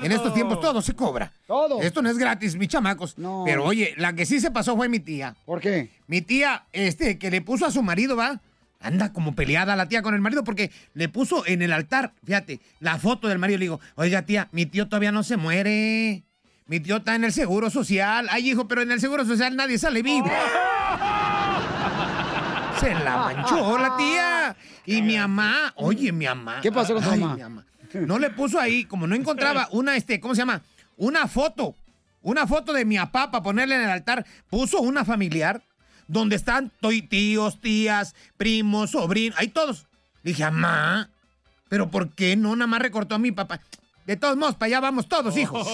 en estos tiempos todo se cobra. Todo. Esto no es gratis, mis chamacos. Pero oye, la que sí se pasó fue mi tía. ¿Por qué? Mi tía, este, que le puso a su marido, ¿va? Anda como peleada la tía con el marido porque le puso en el altar, fíjate, la foto del marido. Le digo, oiga tía, mi tío todavía no se muere. Mi tío está en el seguro social. Ay, hijo, pero en el seguro social nadie sale vivo. Se la manchó la tía. Y mi mamá, oye, mi mamá. ¿Qué pasó con tu mamá? No le puso ahí, como no encontraba una, este, ¿cómo se llama? Una foto. Una foto de mi papá para ponerle en el altar. Puso una familiar donde están tíos, tías, primos, sobrinos, ahí todos. Dije, mamá, ¿pero por qué no nada más recortó a mi papá? De todos modos, para allá vamos todos, hijos.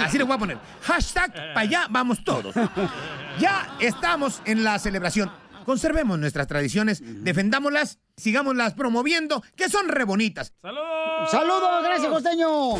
Así le voy a poner. Hashtag para allá vamos todos. Ya estamos en la celebración. Conservemos nuestras tradiciones, defendámoslas, sigámoslas promoviendo, que son re bonitas. ¡Saludos! ¡Saludos! ¡Gracias, costeño!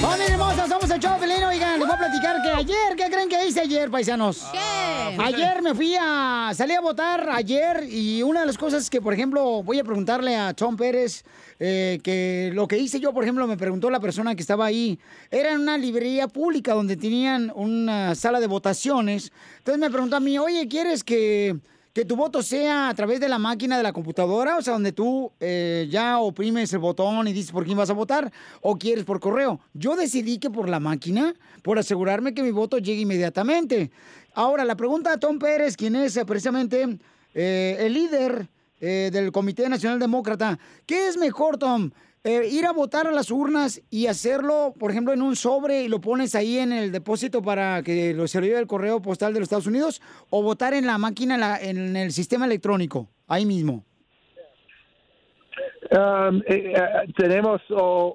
¡Familia hermosa! Somos el show. Oigan, les voy a platicar que ayer, ¿qué creen que hice ayer, paisanos? ¿Qué? Ayer me fui a... Salí a votar ayer y una de las cosas que, por ejemplo, voy a preguntarle a Tom Pérez, eh, que lo que hice yo, por ejemplo, me preguntó la persona que estaba ahí, era en una librería pública donde tenían una sala de votaciones. Entonces me preguntó a mí, oye, ¿quieres que, que tu voto sea a través de la máquina de la computadora? O sea, donde tú eh, ya oprimes el botón y dices por quién vas a votar, o quieres por correo. Yo decidí que por la máquina, por asegurarme que mi voto llegue inmediatamente. Ahora, la pregunta a Tom Pérez, quien es eh, precisamente eh, el líder del Comité Nacional Demócrata. ¿Qué es mejor, Tom? Eh, ir a votar a las urnas y hacerlo, por ejemplo, en un sobre y lo pones ahí en el depósito para que lo se el correo postal de los Estados Unidos, o votar en la máquina, la- en el sistema electrónico, ahí mismo. Um, eh, eh, tenemos oh,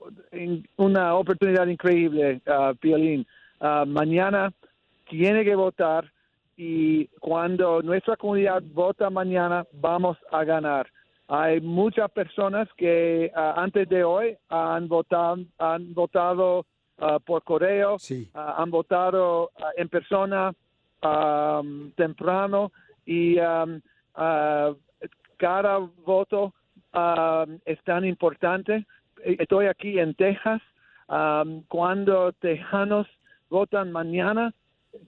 una oportunidad increíble, uh, Piolín. Uh, mañana tiene que votar y cuando nuestra comunidad vota mañana vamos a ganar. Hay muchas personas que uh, antes de hoy han votado, han votado uh, por correo, uh, han votado en persona um, temprano y um, uh, cada voto es tan importante. Eh, Estoy aquí en Texas. um, cuando tejanos votan mañana,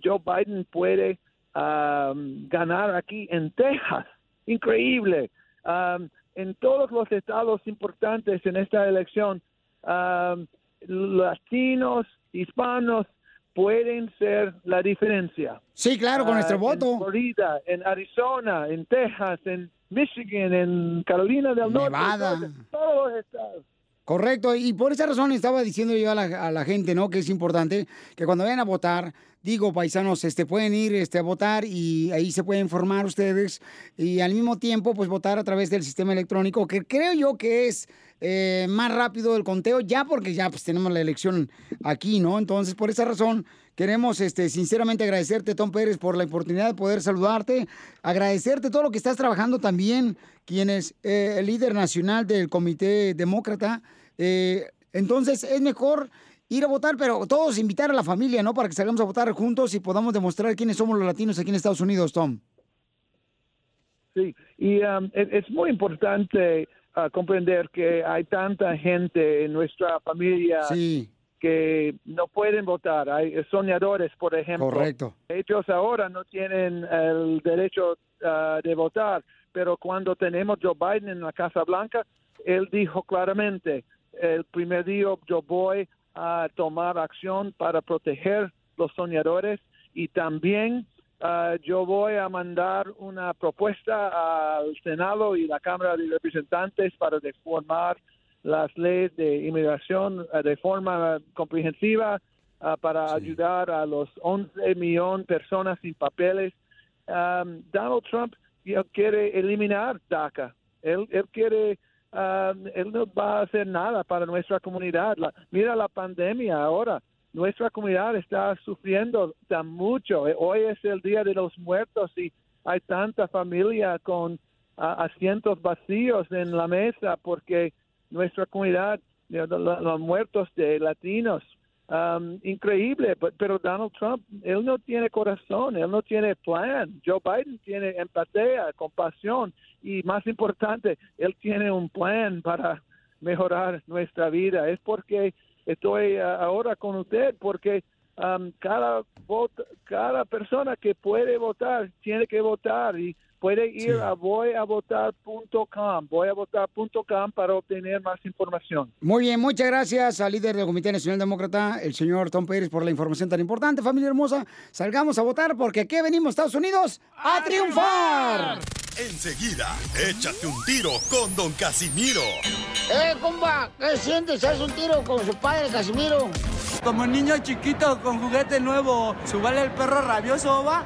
Joe Biden puede ganar aquí en Texas. Increíble. Um, en todos los estados importantes en esta elección, um, latinos, hispanos pueden ser la diferencia. Sí, claro, con Ah, nuestro voto. En Florida, en Arizona, en Texas, en Michigan, en Carolina del Norte. Nevada. entonces, todos los estados. Correcto, y por esa razón estaba diciendo yo a la, gente, ¿no? Que es importante que cuando vayan a votar, digo, paisanos, este, pueden ir este, a votar y ahí se pueden informar ustedes y al mismo tiempo, pues votar a través del sistema electrónico, que creo yo que es eh, más rápido el conteo, ya porque ya pues tenemos la elección aquí, ¿no? Entonces, por esa razón, queremos este, sinceramente agradecerte, Tom Pérez, por la oportunidad de poder saludarte, agradecerte todo lo que estás trabajando también, quien es eh, el líder nacional del Comité Demócrata. Eh, entonces, es mejor ir a votar, pero todos invitar a la familia, ¿no? Para que salgamos a votar juntos y podamos demostrar quiénes somos los latinos aquí en Estados Unidos, Tom. Sí, y um, es, es muy importante uh, comprender que hay tanta gente en nuestra familia que que no pueden votar. Hay soñadores, por ejemplo. Correcto. Ellos ahora no tienen el derecho ah, de votar, pero cuando tenemos Joe Biden en la Casa Blanca, él dijo claramente, el primer día yo voy a tomar acción para proteger los soñadores y también ah, yo voy a mandar una propuesta al Senado y la Cámara de Representantes para reformar las leyes de inmigración eh, de forma comprensiva ah, para ayudar a los 11 millones de personas sin papeles. Um, Donald Trump quiere eliminar DACA. Él, él quiere, um, él no va a hacer nada para nuestra comunidad. La- mira la pandemia ahora. Nuestra comunidad está sufriendo tan mucho. Eh, Hoy es el Día de los Muertos y hay tanta familia con ah, asientos vacíos en la mesa porque nuestra comunidad, los muertos de latinos, um, increíble, pe- pero Donald Trump, él no tiene corazón, él no tiene plan. Joe Biden tiene empatía, compasión y más importante, él tiene un plan para mejorar nuestra vida. Es porque estoy ah, ahora con usted, porque um, cada voto, cada persona que puede votar tiene que votar y puede ir a voyavotar.com, voyavotar.com para obtener más información. Muy bien, muchas gracias al líder del Comité Nacional Demócrata, el señor Tom Pérez, por la información tan importante, familia hermosa. Salgamos a votar porque aquí venimos, Estados Unidos, a triunfar. Enseguida, échate un tiro con Don Casimiro. ¡Eh, compa! ¿Qué sientes? ¿Haz un tiro con su padre, Casimiro? Como niño chiquito con juguete nuevo, ¿subale el perro rabioso, va?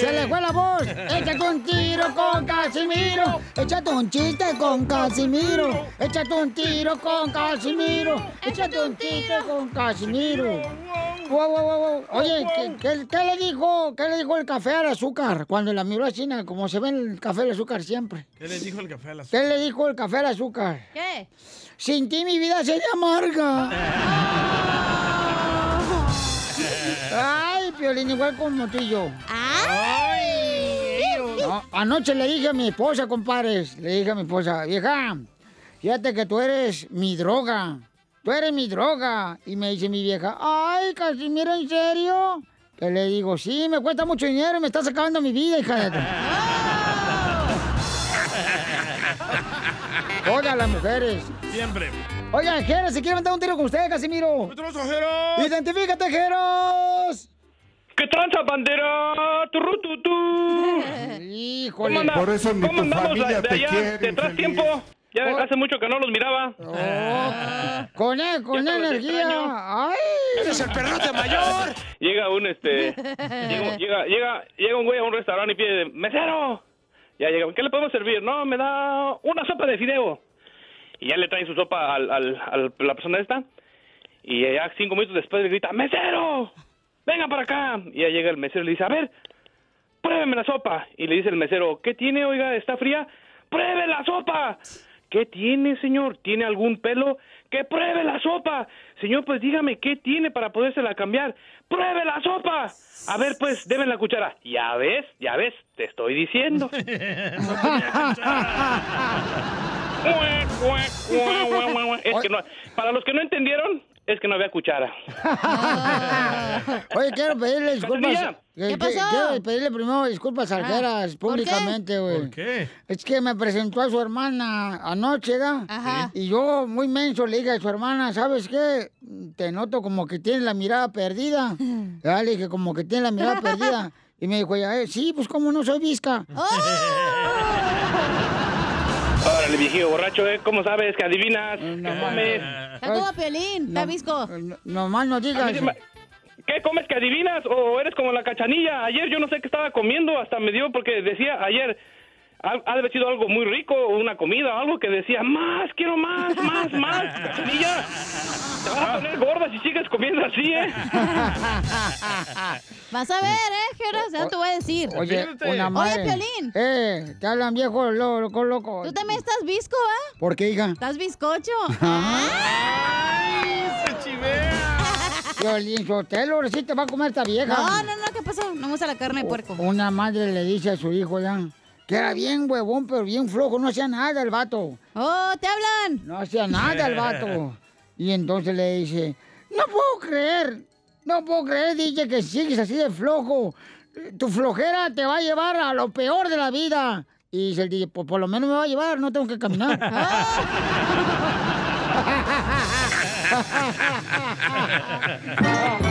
¡Se le fue la voz! ¡Échate un tiro con Casimiro! ¡Échate un chiste con Casimiro! ¡Échate un tiro con Casimiro! ¡Échate un chiste con Casimiro! Wow, wow, wow, wow. Oye, ¿qué, qué, qué le dijo, ¿qué le dijo el café al azúcar cuando la miró a China? Como se ve el café al azúcar siempre. ¿Qué le dijo el café a la ¿Qué le dijo el café al azúcar? ¿Qué? Sin ti mi vida sería amarga. Ay, Piolín, igual como tú y yo. No, anoche le dije a mi esposa, compadres, le dije a mi esposa, vieja, fíjate que tú eres mi droga. Tú eres mi droga. Y me dice mi vieja, ay, Casimiro, ¿en serio? Que le digo, sí, me cuesta mucho dinero y me estás acabando mi vida, hija de tu... Todas las mujeres. Siempre. Oigan, Jeros, si quiere meter un tiro con usted, Casimiro. ¡Identifícate, Jeros! ¿Qué tranza, bandera? Turru, tu, tu. Híjole. ¿Cómo anda- Por eso ni ¿Cómo tu andamos familia de te allá, quiere, de atrás infeliz. tiempo? Ya hace mucho que no los miraba. Con él, con energía. extraño. ¡Ay! ¡Eres el perrote mayor! Llega un, este... llega, llega, llega, llega un güey a un restaurante y pide, ¡mesero! Ya llega, ¿qué le podemos servir? No, me da una sopa de fideo. Y ya le traen su sopa al, al, al- la persona esta. Y ya cinco minutos después le grita, ¡mesero! ¡Venga para acá! Y ya llega el mesero y le dice, a ver, pruébeme la sopa. Y le dice el mesero, ¿qué tiene, oiga? ¿Está fría? ¡Pruebe la sopa! ¿Qué tiene, señor? ¿Tiene algún pelo? ¡Que pruebe la sopa! Señor, pues dígame, ¿qué tiene para podérsela cambiar? ¡Pruebe la sopa! A ver, pues, deme la cuchara. Ya ves, ya ves, te estoy diciendo. Es que no, para los que no entendieron, es que no había cuchara. Oye, quiero pedirle disculpas. Eh, ¿Qué que- pasó? Quiero pedirle primero disculpas a ¿por qué? públicamente, güey. ¿Por qué? Es que me presentó a su hermana anoche, ¿da? Ajá. Y yo, muy menso, le dije a su hermana, ¿sabes qué? Te noto como que tienes la mirada perdida. Ya le dije, como que tienes la mirada perdida. Y me dijo ella, "Eh, sí, pues como no soy visca. Órale, viejillo borracho, ¿eh? ¿Cómo sabes que adivinas? ¿Qué comes? Está como Piolín, está visco. Nomás no digas. ¿Qué comes que adivinas? ¿O eres como la cachanilla? Ayer yo no sé qué estaba comiendo, hasta me dio porque decía ayer, ha, ha de haber sido algo muy rico, una comida algo que decía, más, quiero más, más, más. Cachanilla, te vas a poner gorda si sigues comiendo así, ¿eh? Vas a ver, ¿eh, Geras? Ya te voy a decir. Oye, una madre. Oye, Piolín. Eh, te hablan viejo loco, loco. Tú también estás visco, ¿ah? ¿Por qué, hija? Estás bizcocho. ¡Ay, se chivea! Violín Sotelo, sí te va a comer esta vieja. No, no, no, ¿qué pasó? No me gusta la carne de puerco. Una madre le dice a su hijo ya que era bien huevón, pero bien flojo, no hacía nada el vato. ¡Oh, te hablan! No hacía nada el vato. Y entonces le dice, no puedo creer, no puedo creer, DJ, que sigues así de flojo. Tu flojera te va a llevar a lo peor de la vida. Y dice el DJ, pues por lo menos me va a llevar, no tengo que caminar.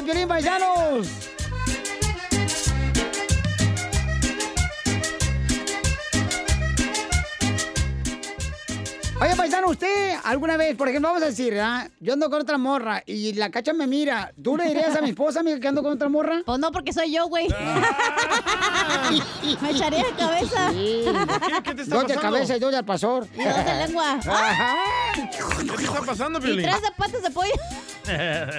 de Piolín Paisanos. Oye, paisano, usted alguna vez, por ejemplo, vamos a decir, ¿ah? yo ando con otra morra y la cacha me mira, ¿tú le dirías a mi esposa, amiga, que ando con otra morra? Pues no, porque soy yo, güey. me echaría de cabeza. Sí. ¿Qué te está Dos de pasando? cabeza y dos del pasor. Y dos de lengua. ¿Qué te está pasando, Y Piolín? tres de patas de pollo.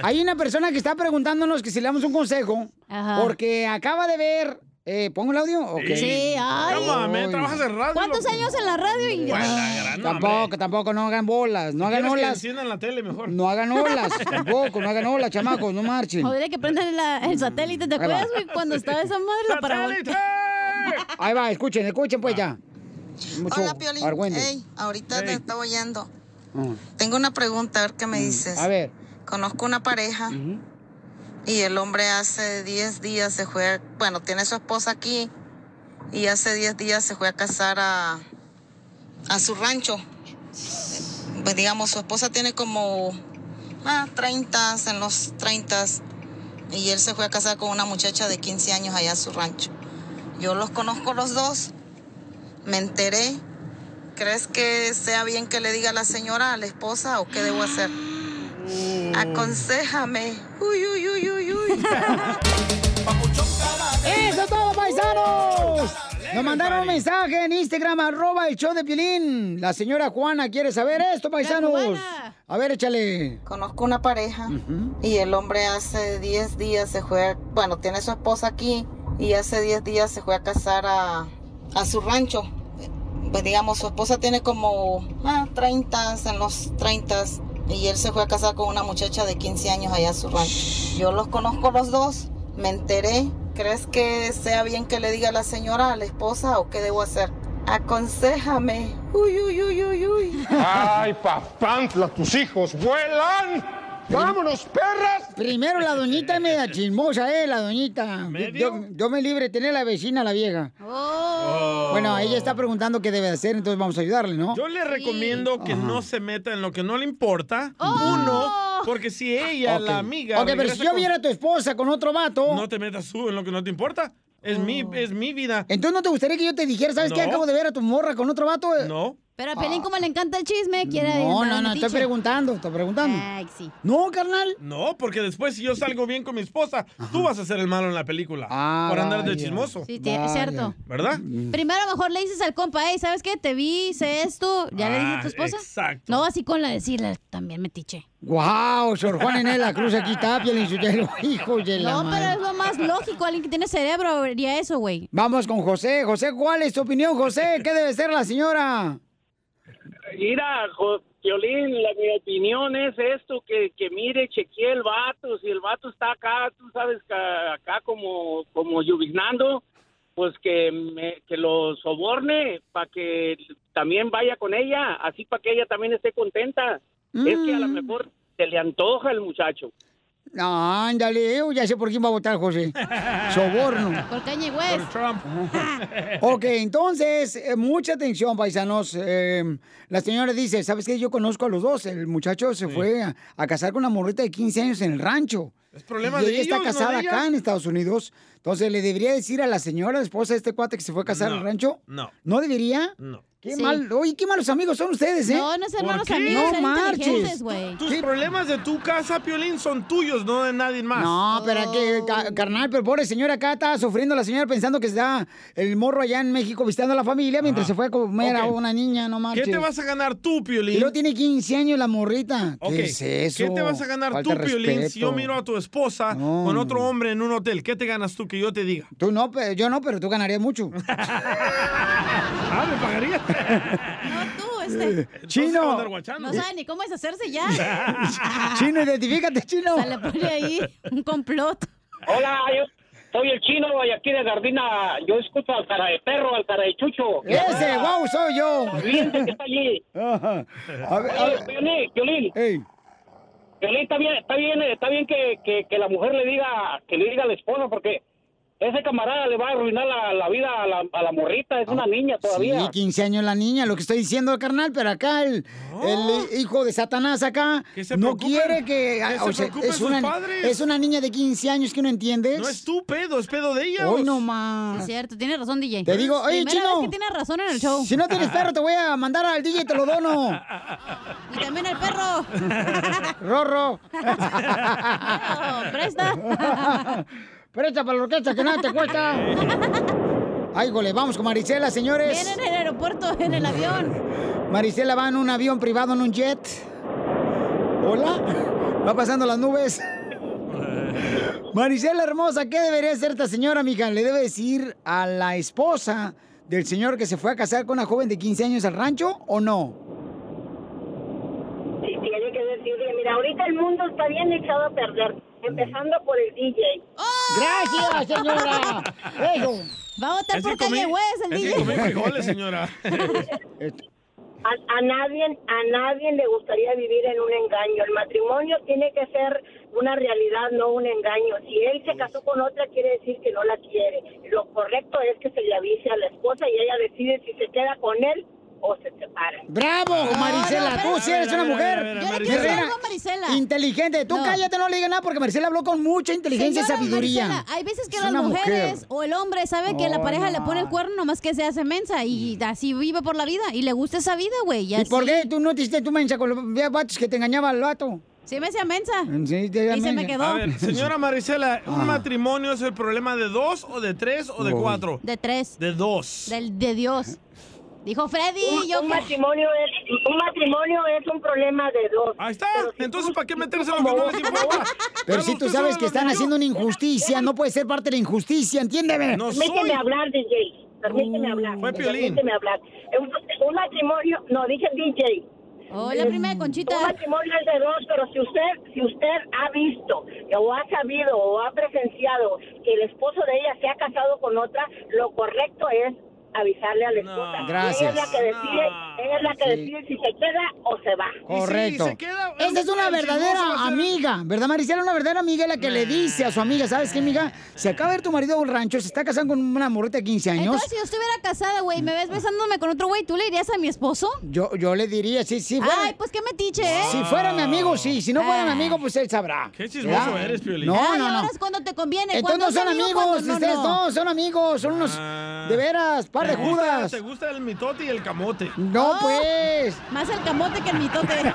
Hay una persona que está preguntándonos que si le damos un consejo Ajá. porque acaba de ver. Eh, ¿Pongo el audio? Ok. Sí, ay. Trabajas en radio. ¿Cuántos loco. años en la radio? Y... La gran, Tampoco, tampoco, no hagan bolas, no hagan ¿Quieres que olas. enciendan la tele mejor? No hagan olas, tampoco, no hagan olas, chamacos, no marchen. Joder, que prendan la- el satélite. ¿Te acuerdas, güey? Cuando estaba esa madre la parabólica. Ahí va, escuchen, escuchen pues ya. Mucho Hola, Piolín. argüende. Ey, ahorita te estaba oyendo. Ah. Tengo una pregunta, a ver qué me dices. A ver. Conozco una pareja y el hombre hace 10 días se fue, bueno, tiene su esposa aquí y hace 10 días se fue a casar a, a su rancho. Pues digamos, su esposa tiene como ah, 30, en los 30 y él se fue a casar con una muchacha de 15 años allá a su rancho. Yo los conozco los dos, me enteré. ¿Crees que sea bien que le diga a la señora, a la esposa, o qué debo hacer? Aconsejame. Uy, uy, uy, uy, uy. ¡Eso es todo, paisanos! Nos mandaron un mensaje en Instagram, arroba el show de Piolín. La señora Juana quiere saber esto, paisanos. A ver, échale. Conozco una pareja y el hombre hace 10 días se fue, bueno, tiene su esposa aquí y hace 10 días se fue a casar a, a su rancho. Pues digamos, su esposa tiene como ah, 30, en los 30 y él se fue a casar con una muchacha de 15 años allá a su rancho. Yo los conozco los dos, me enteré. ¿Crees que sea bien que le diga a la señora, a la esposa, o qué debo hacer? Aconsejame. Uy, uy, uy, uy, uy. ¡Ay, papantla, tus hijos vuelan! ¡Vámonos, perras! Primero la doñita es media chismosa, ¿eh? La doñita. Yo, yo me libre de tener la vecina, la vieja. Bueno, ella está preguntando qué debe hacer, entonces vamos a ayudarle, ¿no? Yo le recomiendo que Ajá. no se meta en lo que no le importa. Uno, porque si ella, la amiga. Ok, pero si yo con- viera a tu esposa con otro vato. No te metas tú en lo que no te importa. Es, mi, es mi vida. Entonces, ¿no te gustaría que yo te dijera, ¿sabes qué? No. Acabo de ver a tu morra con otro vato. No. Pero a Piolín, como le encanta el chisme, quiere No, no, no, estoy preguntando, estoy preguntando. Ay, sí. No, carnal. No, porque después si yo salgo bien con mi esposa, tú vas a ser el malo en la película. Ah, por andar de vaya. chismoso. Sí, tie- es cierto. ¿Verdad? Primero mejor le dices al compa, hey, ¿sabes qué? Te vi, hice esto. ¿Ya le dices a tu Ah, esposa? exacto. No, así con la decirle, también metiche. Wow, Sor Juan en la Cruz aquí está, Piolín Sotelo. Hijo de la No, pero es lo más lógico. Alguien que tiene cerebro haría eso, güey. Vamos con José. José, ¿cuál es tu opinión, José? ¿Qué debe ser la señora? Mira, Piolín, la, mi opinión es esto, que, que mire, chequee el vato, si el vato está acá, tú sabes, que acá como, como lluviznando, pues que, me- que lo soborne para que también vaya con ella, así para que ella también esté contenta. Es que a lo mejor se le antoja el muchacho. No, ándale, yo ya sé por quién va a votar, José. Soborno. Por Kanye West. Ok, entonces, eh, mucha atención, paisanos. Eh, la señora dice, ¿sabes qué? Yo conozco a los dos. El muchacho se fue a, a casar con una morrita de 15 años en el rancho. Es problema y de ella está no casada de acá en Estados Unidos. Entonces, ¿le debería decir a la señora, esposa de este cuate que se fue a casar No, al rancho? No. ¿No debería? No. Qué Sí. mal, oye, qué malos amigos son ustedes, ¿eh? No, no ¿Por malos qué? amigos, No marches. Tus problemas de tu casa, Piolín, son tuyos, no de nadie más. No, pero que, ca- carnal, pero pobre señora acá está sufriendo la señora pensando que está el morro allá en México visitando a la familia mientras se fue a comer a una niña, no ¿Qué marches. te vas a ganar tú, Piolín? Y luego tiene 15 años la morrita. ¿Qué es eso? ¿Qué te vas a ganar Falta tú, Piolín, si yo miro a tu esposa No. con otro hombre en un hotel? ¿Qué te ganas tú que yo te diga? Tú no, pero yo no, pero tú ganarías mucho. ah, me pagaría. No, tú, este. Chino. No sabe ni cómo deshacerse ya. Chino, identifícate, chino. Se le pone ahí un complot. Hola, yo soy el chino y aquí de Gardina. Yo escucho al cara de perro, al cara de chucho. Ese, wow, soy yo. Fíjense que está allí. Ajá. A ver, a Piolín. Piolín, está bien, está bien, está bien que, que, que la mujer le diga, que le diga al esposo, porque ese camarada le va a arruinar la, la vida a la, a la morrita, es una niña todavía. Sí, 15 años la niña, lo que estoy diciendo, carnal, pero acá el, el hijo de Satanás acá Que se no quiere que... que o se sea, es, una, padres. es una niña de 15 años que no entiendes. No es tu pedo, es pedo de ella. Hoy no más. Es cierto, tiene razón, DJ. Te digo, oye, Primera chino. vez que tiene razón en el show. Si no tienes perro, te voy a mandar al DJ y te lo dono. Y también el perro. Rorro. presta. Presta para la orquesta que nada te cuesta. Ay, gole, vamos con Marisela, señores. Viene en el aeropuerto, en el avión. Marisela va en un avión privado, en un jet. Hola. Va pasando las nubes. Marisela hermosa, ¿qué debería hacer esta señora, amiga? ¿Le debe decir a la esposa del señor que se fue a casar con una joven de 15 años al rancho o no? Sí, tiene que decirle, mira, ahorita el mundo está bien echado a perder, empezando por el DJ. ¡Gracias, señora! Eso. Va a votar Es que por comí- West, el es que DJ. comí frijoles, señora. A, a nadie, a nadie le gustaría vivir en un engaño. El matrimonio tiene que ser una realidad, no un engaño. Si él se casó con otra, quiere decir que no la quiere. Lo correcto es que se le avise a la esposa y ella decide si se queda con él o se separa. ¡Bravo, Marisela! no, Tú sí eres una a ver, a mujer Marisela. inteligente. Tú No. cállate, no le digas nada porque Marisela habló con mucha inteligencia Señora y sabiduría. Marisela, hay veces que Es las mujeres mujer. o el hombre sabe que la No, pareja no. le pone el cuerno nomás que se hace mensa y así vive por la vida y le gusta esa vida, güey. ¿Y por qué tú no te hiciste tu mensa con los vatos que te engañaba al vato? Sí me hacía mensa. Sí, Y se me quedó. A ver, señora Marisela, ¿un Ajá. matrimonio es el problema de dos o de tres o de Uy. cuatro? De tres. De dos. Del, de Dios. Dijo Freddy, Un, yo un que- matrimonio es un matrimonio es un problema de dos. Ahí está. Pero si Entonces, tú- ¿para qué meterse tú en lo que no como- les importa? Pero Haga si tú sabes que están haciendo una injusticia, no puede ser parte de la injusticia, entiéndeme. No Permíteme soy. hablar, DJ. Permíteme hablar. Fue Piolín. Permíteme hablar. Un, un matrimonio, no, dije DJ. Hola, prima de Conchita. Un matrimonio es de dos, pero si usted, si usted ha visto o ha sabido o ha presenciado que el esposo de ella se ha casado con otra, lo correcto es avisarle a la esposa. No. Gracias. Ella es la que decide, No. ella es la que Sí. decide si se queda o se va. Correcto. Si se queda- Esa es una verdadera a ser- amiga, ¿verdad, Marisela? Una verdadera amiga la que le dice a su amiga, ¿sabes qué, amiga? Se acaba de ver tu marido en un rancho, se está casando con una morrita de 15 años. Entonces, si yo estuviera casada, güey, me ves besándome con otro güey, ¿tú le dirías a mi esposo? Yo, yo le diría, sí, sí. Fuera, Ay, pues qué metiche, ¿eh? Si fuera mi amigo, sí. Si no fuera mi Ah. amigo, pues él sabrá. Qué chismoso ¿verdad? eres, Piolín. No, no, ahora es cuando te conviene. Entonces cuando no son amigo, amigos, ustedes no. no, son amigos, son unos Ah. de veras, par de ¿Te gusta- judas. ¿Te gusta el mitote y el camote? No, Oh. pues. Más el camote que el mitote.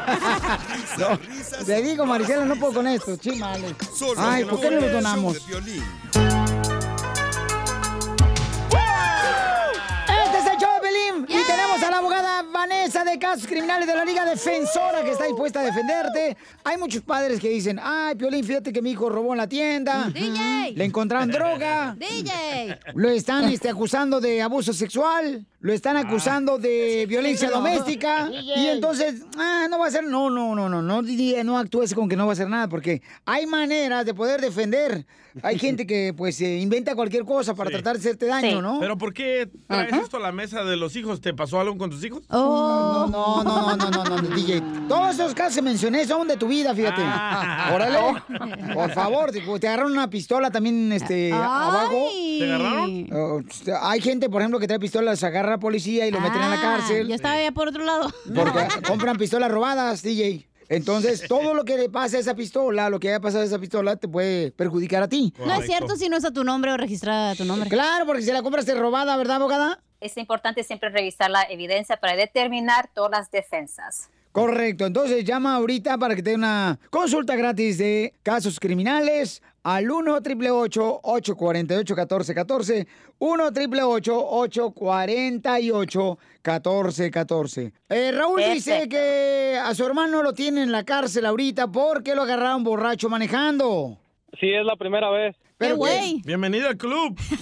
No, te digo, Maricela, no puedo con esto, chimales. Solo Ay, ¿por qué no show donamos? Vanessa de Casos Criminales de la Liga Defensora que está dispuesta a defenderte. Hay muchos padres que dicen, ay, Piolín, fíjate que mi hijo robó en la tienda. DJ. Le encontraron droga. DJ. Lo están este, acusando de abuso sexual, lo están acusando de violencia doméstica. Y entonces, ah, no va a ser, no, no, no, no, no, di- no actúes con que no va a hacer nada, porque hay maneras de poder defender. Hay gente que pues eh, inventa cualquier cosa para Sí. tratar de hacerte daño, Sí. ¿no? ¿Pero por qué traes Ajá. esto a la mesa de los hijos? ¿Te pasó algo con tus hijos? Oh. No, no, no, no, no, no, no, DJ. Todos esos casos que mencioné son de tu vida, fíjate. Ah. Órale. Por favor, te, te agarraron una pistola también este, abajo. ¿Te agarraron? Oh, hay gente, por ejemplo, que trae pistolas, agarra a la policía y lo meten en la Ah, cárcel. Yo estaba allá por otro lado. Porque compran pistolas robadas, DJ. Entonces, todo lo que le pasa a esa pistola, lo que haya pasado a esa pistola, te puede perjudicar a ti. No es cierto si no es a tu nombre o registrada a tu nombre. Claro, porque si la compraste robada, ¿verdad, abogada? Es importante siempre revisar la evidencia para determinar todas las defensas. Correcto, entonces llama ahorita para que te dé una consulta gratis de casos criminales al 1 888 848 1414 1 888 848 1414 eh, Raúl dice Perfecto. que a su hermano lo tiene en la cárcel ahorita porque lo agarraron borracho manejando. Sí, es la primera vez. Pero güey. Bienvenido al club.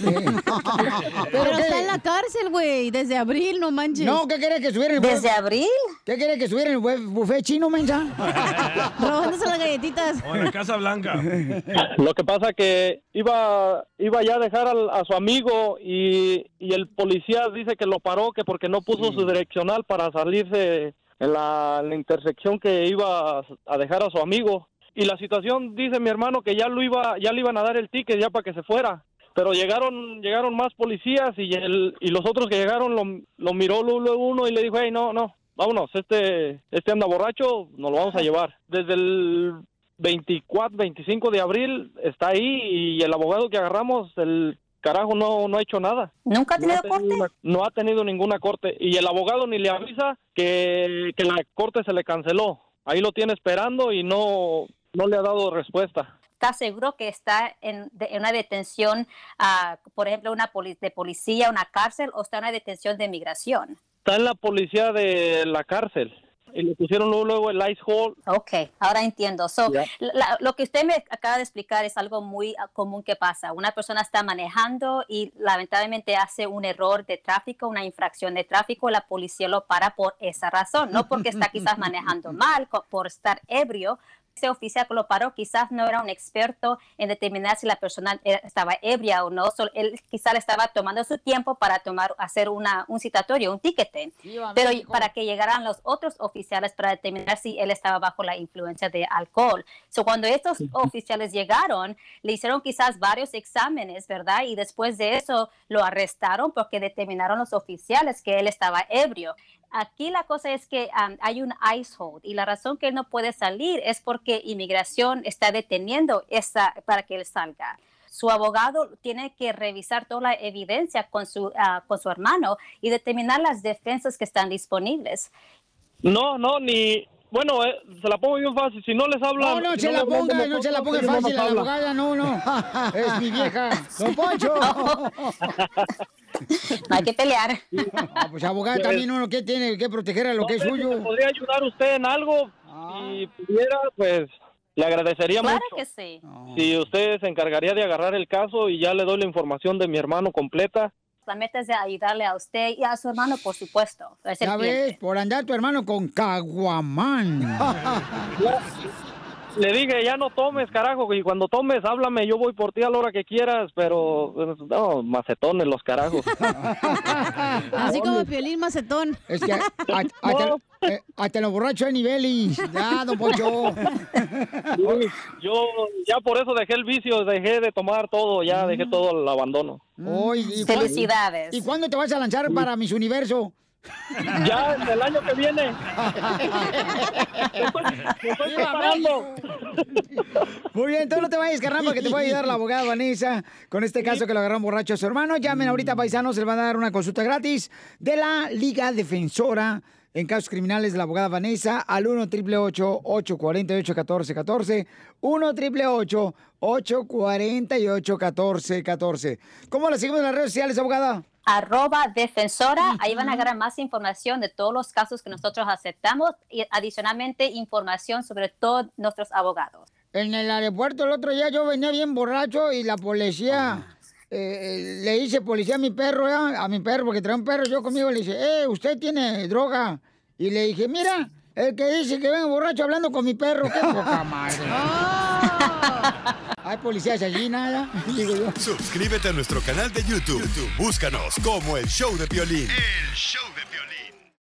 Pero está en la cárcel, güey, desde abril, no manches. No, ¿qué quiere que subiera el ¿Desde abril? ¿Qué quiere que subiera el buf- buffet chino, mensa? Robándose las galletitas. O en la Casa Blanca. Lo que pasa que iba iba ya a dejar al- a su amigo y, y el policía dice que lo paró que porque no puso su direccional para salirse en la, en la intersección que iba a dejar a su amigo. Y la situación dice mi hermano que ya lo iba ya le iban a dar el ticket ya para que se fuera. Pero llegaron llegaron más policías y el, y los otros que llegaron lo, lo miró luego uno y le dijo, hey, no, no, vámonos, este este anda borracho, nos lo vamos a llevar. Desde el 24, 25 de abril está ahí y el abogado que agarramos, el carajo no, no ha hecho nada. ¿Nunca ha No tenido corte? una- no ha tenido ninguna corte y el abogado ni le avisa que, que la corte se le canceló. Ahí lo tiene esperando y no, no le ha dado respuesta. ¿Está seguro que está en, de- en una detención, ah, por ejemplo, una poli- de policía, una cárcel, o está en una detención de migración? Está en la policía de la cárcel y le pusieron luego, luego el ice hold. Ok, ahora entiendo. So, Ya. la- lo que usted me acaba de explicar es algo muy ah, común que pasa. Una persona está manejando y lamentablemente hace un error de tráfico, una infracción de tráfico, la policía lo para por esa razón, no porque está quizás manejando mal, por estar ebrio. Ese oficial que lo paró quizás no era un experto en determinar si la persona era- estaba ebria o no. So, él quizás estaba tomando su tiempo para tomar, hacer una, un citatorio, un tiquete. Pero para que llegaran los otros oficiales para determinar si él estaba bajo la influencia de alcohol. So, cuando estos oficiales llegaron, le hicieron quizás varios exámenes, ¿verdad? Y después de eso lo arrestaron porque determinaron los oficiales que él estaba ebrio. Aquí la cosa es que um, hay un ice hold y la razón que él no puede salir es porque inmigración está deteniendo esa para que él salga. Su abogado tiene que revisar toda la evidencia con su, ah, con su hermano y determinar las defensas que están disponibles. No, no, ni... Bueno, eh, se la pongo bien fácil. Si no les hablan... No, no si se la ponga, no se la ponga fácil a la abogada, no, no. Es mi vieja. Don Poncho. No hay que pelear. Ah, pues abogada también uno que tiene que proteger a lo que es si suyo. podría ayudar usted en algo? Si pudiera, pues le agradecería Claro mucho. que sí. Si usted se encargaría de agarrar el caso y ya le doy la información de mi hermano completa. La meta es de ayudarle a usted y a su hermano, por supuesto. Es el Ya cliente. ves, por andar tu hermano con caguamán. Le dije, ya no tomes, carajo, y cuando tomes, háblame, yo voy por ti a la hora que quieras, pero no, macetones los carajos. Así como Piolín Macetón. Es que hasta, eh, hasta los borrachos hay niveles. Ya, don Poncho. Yo ya por eso dejé el vicio, dejé de tomar todo, ya dejé todo al abandono. Oy, ¿y cuándo- Felicidades. ¿Y cuándo te vas a lanzar para Miss Universo? Ya, el año que viene. Me estoy preparando. Muy bien, entonces no te vayas, carnal, porque te va a ayudar la abogada Vanessa con este caso que lo agarraron borracho a su hermano. Llamen ahorita, paisanos, se les van a dar una consulta gratis de la Liga Defensora en casos criminales de la abogada Vanessa al 1 888 848 1414 1 888 848 1414 ¿Cómo la seguimos en las redes sociales, abogada? Arroba defensora, ahí van a agarrar más información de todos los casos que nosotros aceptamos y adicionalmente información sobre todos nuestros abogados. En el aeropuerto el otro día yo venía bien borracho y la policía, eh, eh, le hice policía a mi perro, ¿ya? a mi perro, porque trae un perro yo conmigo, le dice, eh, usted tiene droga. Y le dije, mira, el que dice que vengo borracho hablando con mi perro, qué poca madre. Hay policías allí, nada. Digo yo. Suscríbete a nuestro canal de YouTube. YouTube, Búscanos como el show de violín. El show de